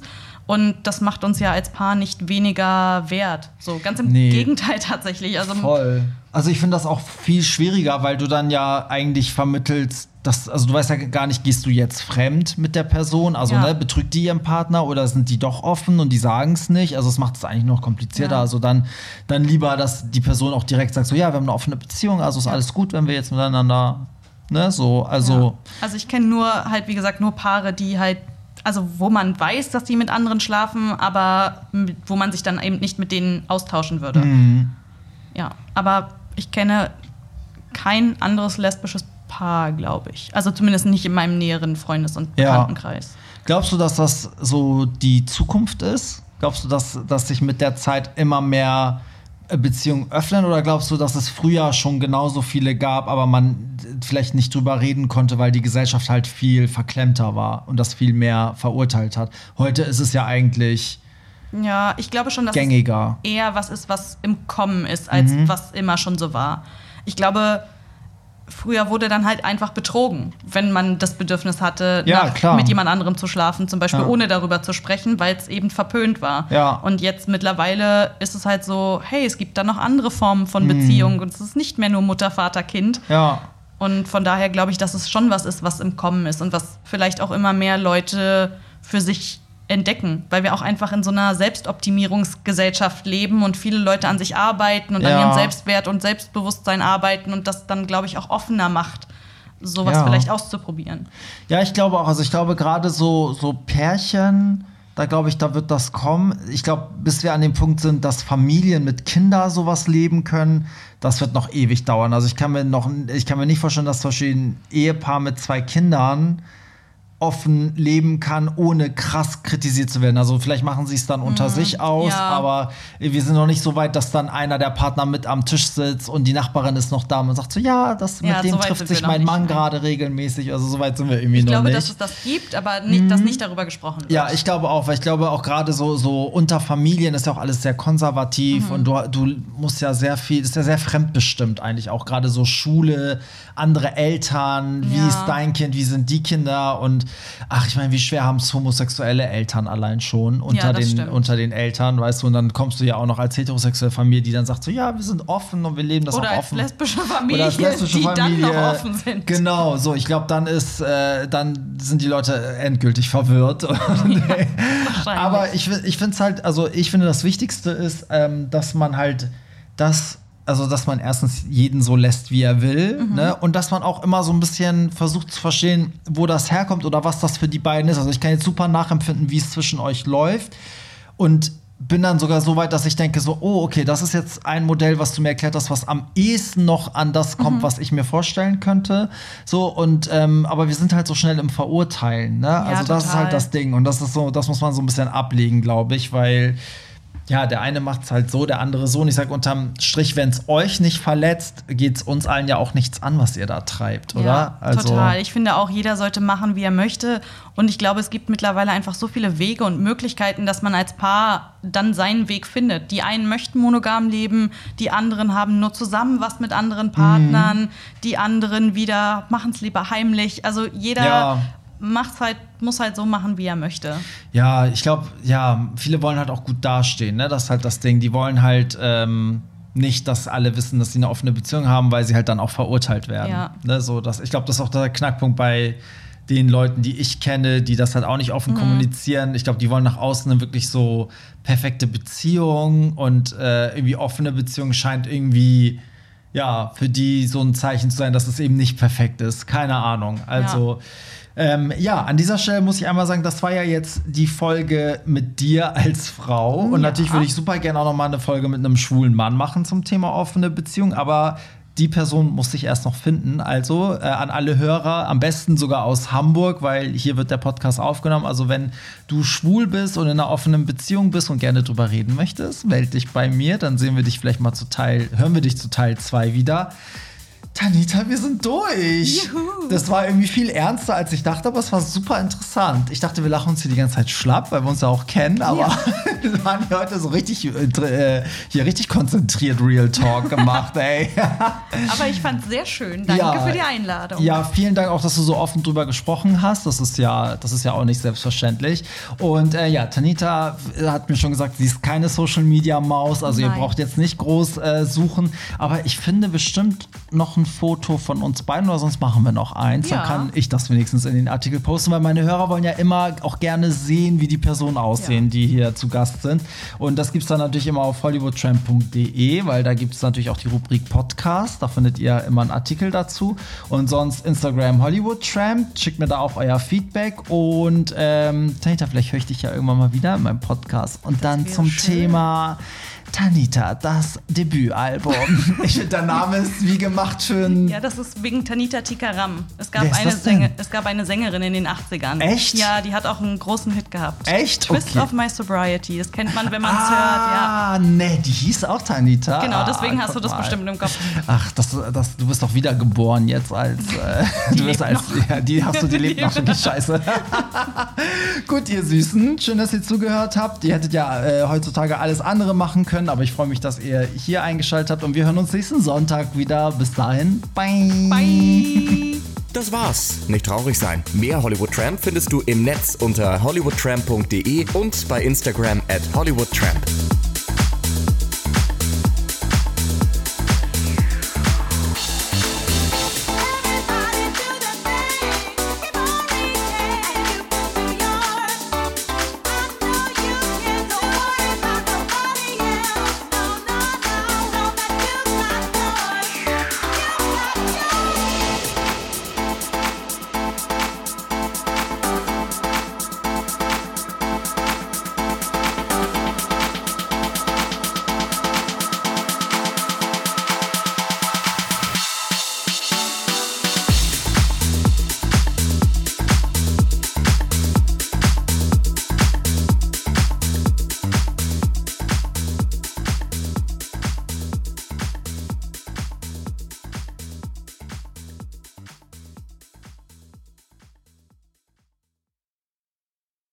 Speaker 4: Und das macht uns ja als Paar nicht weniger wert. So, ganz im
Speaker 3: Nee.
Speaker 4: Gegenteil tatsächlich. Also
Speaker 3: Voll. Also ich finde das auch viel schwieriger, weil du dann ja eigentlich vermittelst, dass, also du weißt ja gar nicht, gehst du jetzt fremd mit der Person, also
Speaker 4: Ja.
Speaker 3: ne, betrügt die ihren Partner oder sind die doch offen und die sagen es nicht? Also es macht es eigentlich noch komplizierter.
Speaker 4: Ja.
Speaker 3: Also dann, dann lieber, dass die Person auch direkt sagt, so ja, wir haben eine offene Beziehung, also ist
Speaker 4: Ja.
Speaker 3: alles gut, wenn wir jetzt miteinander, ne, so, also.
Speaker 4: Ja. Also ich kenne nur halt, wie gesagt, nur Paare, die halt, also wo man weiß, dass die mit anderen schlafen, aber wo man sich dann eben nicht mit denen austauschen würde.
Speaker 3: Mhm.
Speaker 4: Ja, aber ich kenne kein anderes lesbisches Paar, glaube ich. Also zumindest nicht in meinem näheren Freundes- und
Speaker 3: Ja.
Speaker 4: Bekanntenkreis.
Speaker 3: Glaubst du, dass das so die Zukunft ist? Glaubst du, dass, dass sich mit der Zeit immer mehr Beziehungen öffnen? Oder glaubst du, dass es früher schon genauso viele gab, aber man vielleicht nicht drüber reden konnte, weil die Gesellschaft halt viel verklemmter war und das viel mehr verurteilt hat? Heute ist es ja eigentlich
Speaker 4: Ja, ich glaube schon, dass es
Speaker 3: gängiger.
Speaker 4: eher was ist, was im Kommen ist, als
Speaker 3: Mhm.
Speaker 4: was immer schon so war. Ich glaube, früher wurde dann halt einfach betrogen, wenn man das Bedürfnis hatte,
Speaker 3: Ja,
Speaker 4: nach- mit jemand anderem zu schlafen, zum Beispiel
Speaker 3: Ja.
Speaker 4: ohne darüber zu sprechen, weil es eben verpönt war.
Speaker 3: Ja.
Speaker 4: Und jetzt mittlerweile ist es halt so, hey, es gibt da noch andere Formen von
Speaker 3: Mhm.
Speaker 4: Beziehung und es ist nicht mehr nur Mutter, Vater, Kind. Und von daher glaube ich, dass es schon was ist, was im Kommen ist und was vielleicht auch immer mehr Leute für sich entdecken, weil wir auch einfach in so einer Selbstoptimierungsgesellschaft leben und viele Leute an sich arbeiten und
Speaker 3: Ja.
Speaker 4: an ihrem Selbstwert und Selbstbewusstsein arbeiten und das dann, glaube ich, auch offener macht, sowas
Speaker 3: Ja.
Speaker 4: vielleicht auszuprobieren.
Speaker 3: Ja, ich glaube auch. Also ich glaube gerade so, so Pärchen, da glaube ich, da wird das kommen. Ich glaube, bis wir an dem Punkt sind, dass Familien mit Kindern sowas leben können, das wird noch ewig dauern. Also ich kann mir noch, ich kann mir nicht vorstellen, dass zum Beispiel ein Ehepaar mit zwei Kindern offen leben kann, ohne krass kritisiert zu werden. Also vielleicht machen sie es dann unter sich aus,
Speaker 4: Mhm. ja.
Speaker 3: aber wir sind noch nicht so weit, dass dann einer der Partner mit am Tisch sitzt und die Nachbarin ist noch da und sagt so, ja, das
Speaker 4: Ja,
Speaker 3: mit dem
Speaker 4: so
Speaker 3: trifft sich mein Mann
Speaker 4: nein.
Speaker 3: gerade regelmäßig. Also so weit sind wir irgendwie
Speaker 4: Ich
Speaker 3: noch
Speaker 4: glaube,
Speaker 3: nicht.
Speaker 4: dass es das gibt, aber nicht, dass nicht darüber gesprochen wird.
Speaker 3: Ja, ich glaube auch, weil ich glaube auch gerade so, so unter Familien ist ja auch alles sehr konservativ
Speaker 4: Mhm.
Speaker 3: und du, du musst ja sehr viel, ist ja sehr fremdbestimmt eigentlich auch gerade so Schule, andere Eltern, wie
Speaker 4: Ja.
Speaker 3: ist dein Kind, wie sind die Kinder und ach, ich meine, wie schwer haben es homosexuelle Eltern allein schon unter,
Speaker 4: Ja,
Speaker 3: den,
Speaker 4: stimmt.
Speaker 3: unter den Eltern, weißt du, und dann kommst du ja auch noch als heterosexuelle Familie, die dann sagt so, ja, wir sind offen und wir leben das
Speaker 4: Oder
Speaker 3: auch
Speaker 4: als
Speaker 3: offen.
Speaker 4: lesbische Familie,
Speaker 3: Oder als lesbische
Speaker 4: die
Speaker 3: Familie.
Speaker 4: dann noch offen sind.
Speaker 3: Genau, so, ich glaube, dann ist, äh, dann sind die Leute endgültig verwirrt. <laughs> Und, aber ich, ich finde es halt, also ich finde, das Wichtigste ist, ähm, dass man halt das, also dass man erstens jeden so lässt, wie er will,
Speaker 4: Mhm.
Speaker 3: ne? Und dass man auch immer so ein bisschen versucht zu verstehen, wo das herkommt oder was das für die beiden ist. Also ich kann jetzt super nachempfinden, wie es zwischen euch läuft. Und bin dann sogar so weit, dass ich denke so, oh, okay, das ist jetzt ein Modell, was du mir erklärt hast, was am ehesten noch an das kommt,
Speaker 4: Mhm.
Speaker 3: was ich mir vorstellen könnte. So, und ähm, aber wir sind halt so schnell im Verurteilen, ne? also das ist
Speaker 4: total.
Speaker 3: halt das Ding. Und das ist so, das muss man so ein bisschen ablegen, glaube ich, weil ja, der eine macht es halt so, der andere so. Und ich sage unterm Strich, wenn es euch nicht verletzt, geht es uns allen ja auch nichts an, was ihr da treibt, oder? Also
Speaker 4: Ja, total. Ich finde auch, jeder sollte machen, wie er möchte. Und ich glaube, es gibt mittlerweile einfach so viele Wege und Möglichkeiten, dass man als Paar dann seinen Weg findet. Die einen möchten monogam leben, die anderen haben nur zusammen was mit anderen Partnern, die anderen wieder machen es lieber heimlich. Also jeder
Speaker 3: Ja.
Speaker 4: Macht's halt, muss halt so machen, wie er möchte.
Speaker 3: Ja, ich glaube, ja, viele wollen halt auch gut dastehen, ne? Das ist halt das Ding. Die wollen halt ähm, nicht, dass alle wissen, dass sie eine offene Beziehung haben, weil sie halt dann auch verurteilt werden.
Speaker 4: Ja.
Speaker 3: Ne? So, das, ich glaube, das ist auch der Knackpunkt bei den Leuten, die ich kenne, die das halt auch nicht offen kommunizieren. Ich glaube, die wollen nach außen eine wirklich so perfekte Beziehung und äh, irgendwie offene Beziehung scheint irgendwie ja, für die so ein Zeichen zu sein, dass es eben nicht perfekt ist. Keine Ahnung. Also, ähm, ja, an dieser Stelle muss ich einmal sagen, das war ja jetzt die Folge mit dir als Frau. Und
Speaker 4: Ja.
Speaker 3: natürlich würde ich super gerne auch noch mal eine Folge mit einem schwulen Mann machen zum Thema offene Beziehung. Aber die Person muss ich erst noch finden. Also äh, an alle Hörer, am besten sogar aus Hamburg, weil hier wird der Podcast aufgenommen. Also wenn du schwul bist und in einer offenen Beziehung bist und gerne drüber reden möchtest, melde dich bei mir. Dann sehen wir dich vielleicht mal zu Teil, hören wir dich zu Teil 2 wieder. Tanita, wir sind durch.
Speaker 4: Juhu.
Speaker 3: Das war irgendwie viel ernster, als ich dachte, aber es war super interessant. Ich dachte, wir lachen uns hier die ganze Zeit schlapp, weil wir uns ja auch kennen, aber <laughs> wir waren hier heute so richtig, äh, hier richtig konzentriert Real Talk gemacht, <laughs> ey.
Speaker 4: Aber ich fand es sehr schön. Danke
Speaker 3: Ja.
Speaker 4: für die Einladung.
Speaker 3: Ja, vielen Dank auch, dass du so offen drüber gesprochen hast. Das ist ja, das ist ja auch nicht selbstverständlich. Und äh, ja, Tanita hat mir schon gesagt, sie ist keine Social Media Maus, also ihr
Speaker 4: Nein.
Speaker 3: braucht jetzt nicht groß äh, suchen. Aber ich finde bestimmt noch ein Foto von uns beiden oder sonst machen wir noch eins.
Speaker 4: Ja.
Speaker 3: Dann kann ich das wenigstens in den Artikel posten, weil meine Hörer wollen ja immer auch gerne sehen, wie die Personen aussehen,
Speaker 4: Ja.
Speaker 3: die hier zu Gast sind. Und das gibt es dann natürlich immer auf hollywoodtramp.de, weil da gibt es natürlich auch die Rubrik Podcast. Da findet ihr immer einen Artikel dazu. Und sonst Instagram HollywoodTramp. Schickt mir da auch euer Feedback. Und ähm, Tanita, vielleicht höre ich dich ja irgendwann mal wieder in meinem Podcast. Und dann
Speaker 4: wäre
Speaker 3: zum
Speaker 4: schön.
Speaker 3: Thema. Tanita, das Debütalbum. <laughs> ich finde, der Name ist wie gemacht ein.
Speaker 4: Ja, das ist wegen Tanita Tikaram. Es gab, eine? Sänger, es gab eine Sängerin in den 80ern.
Speaker 3: Echt?
Speaker 4: Ja, die hat auch einen großen Hit gehabt.
Speaker 3: Echt?
Speaker 4: Twist
Speaker 3: Okay.
Speaker 4: of My Sobriety. Das kennt man, wenn man es hört. Ja.
Speaker 3: Ah, nee, die hieß auch Tanita.
Speaker 4: Genau,
Speaker 3: Ah,
Speaker 4: deswegen hast
Speaker 3: guck
Speaker 4: du das
Speaker 3: mal.
Speaker 4: bestimmt im Kopf.
Speaker 3: Ach, das, das, du bist doch wiedergeboren jetzt als. Äh, du bist als. Ja, die hast du, die <laughs> lebt noch. Die Scheiße. <laughs> Gut, ihr Süßen. Schön, dass ihr zugehört habt. Ihr hättet ja äh, heutzutage alles andere machen können, aber ich freue mich, dass ihr hier eingeschaltet habt und wir hören uns nächsten Sonntag wieder. Bis dahin. Bye.
Speaker 4: Bye.
Speaker 1: Das war's. Nicht traurig sein. Mehr Hollywood Tramp findest du im Netz unter hollywoodtramp.de und bei Instagram at hollywoodtramp.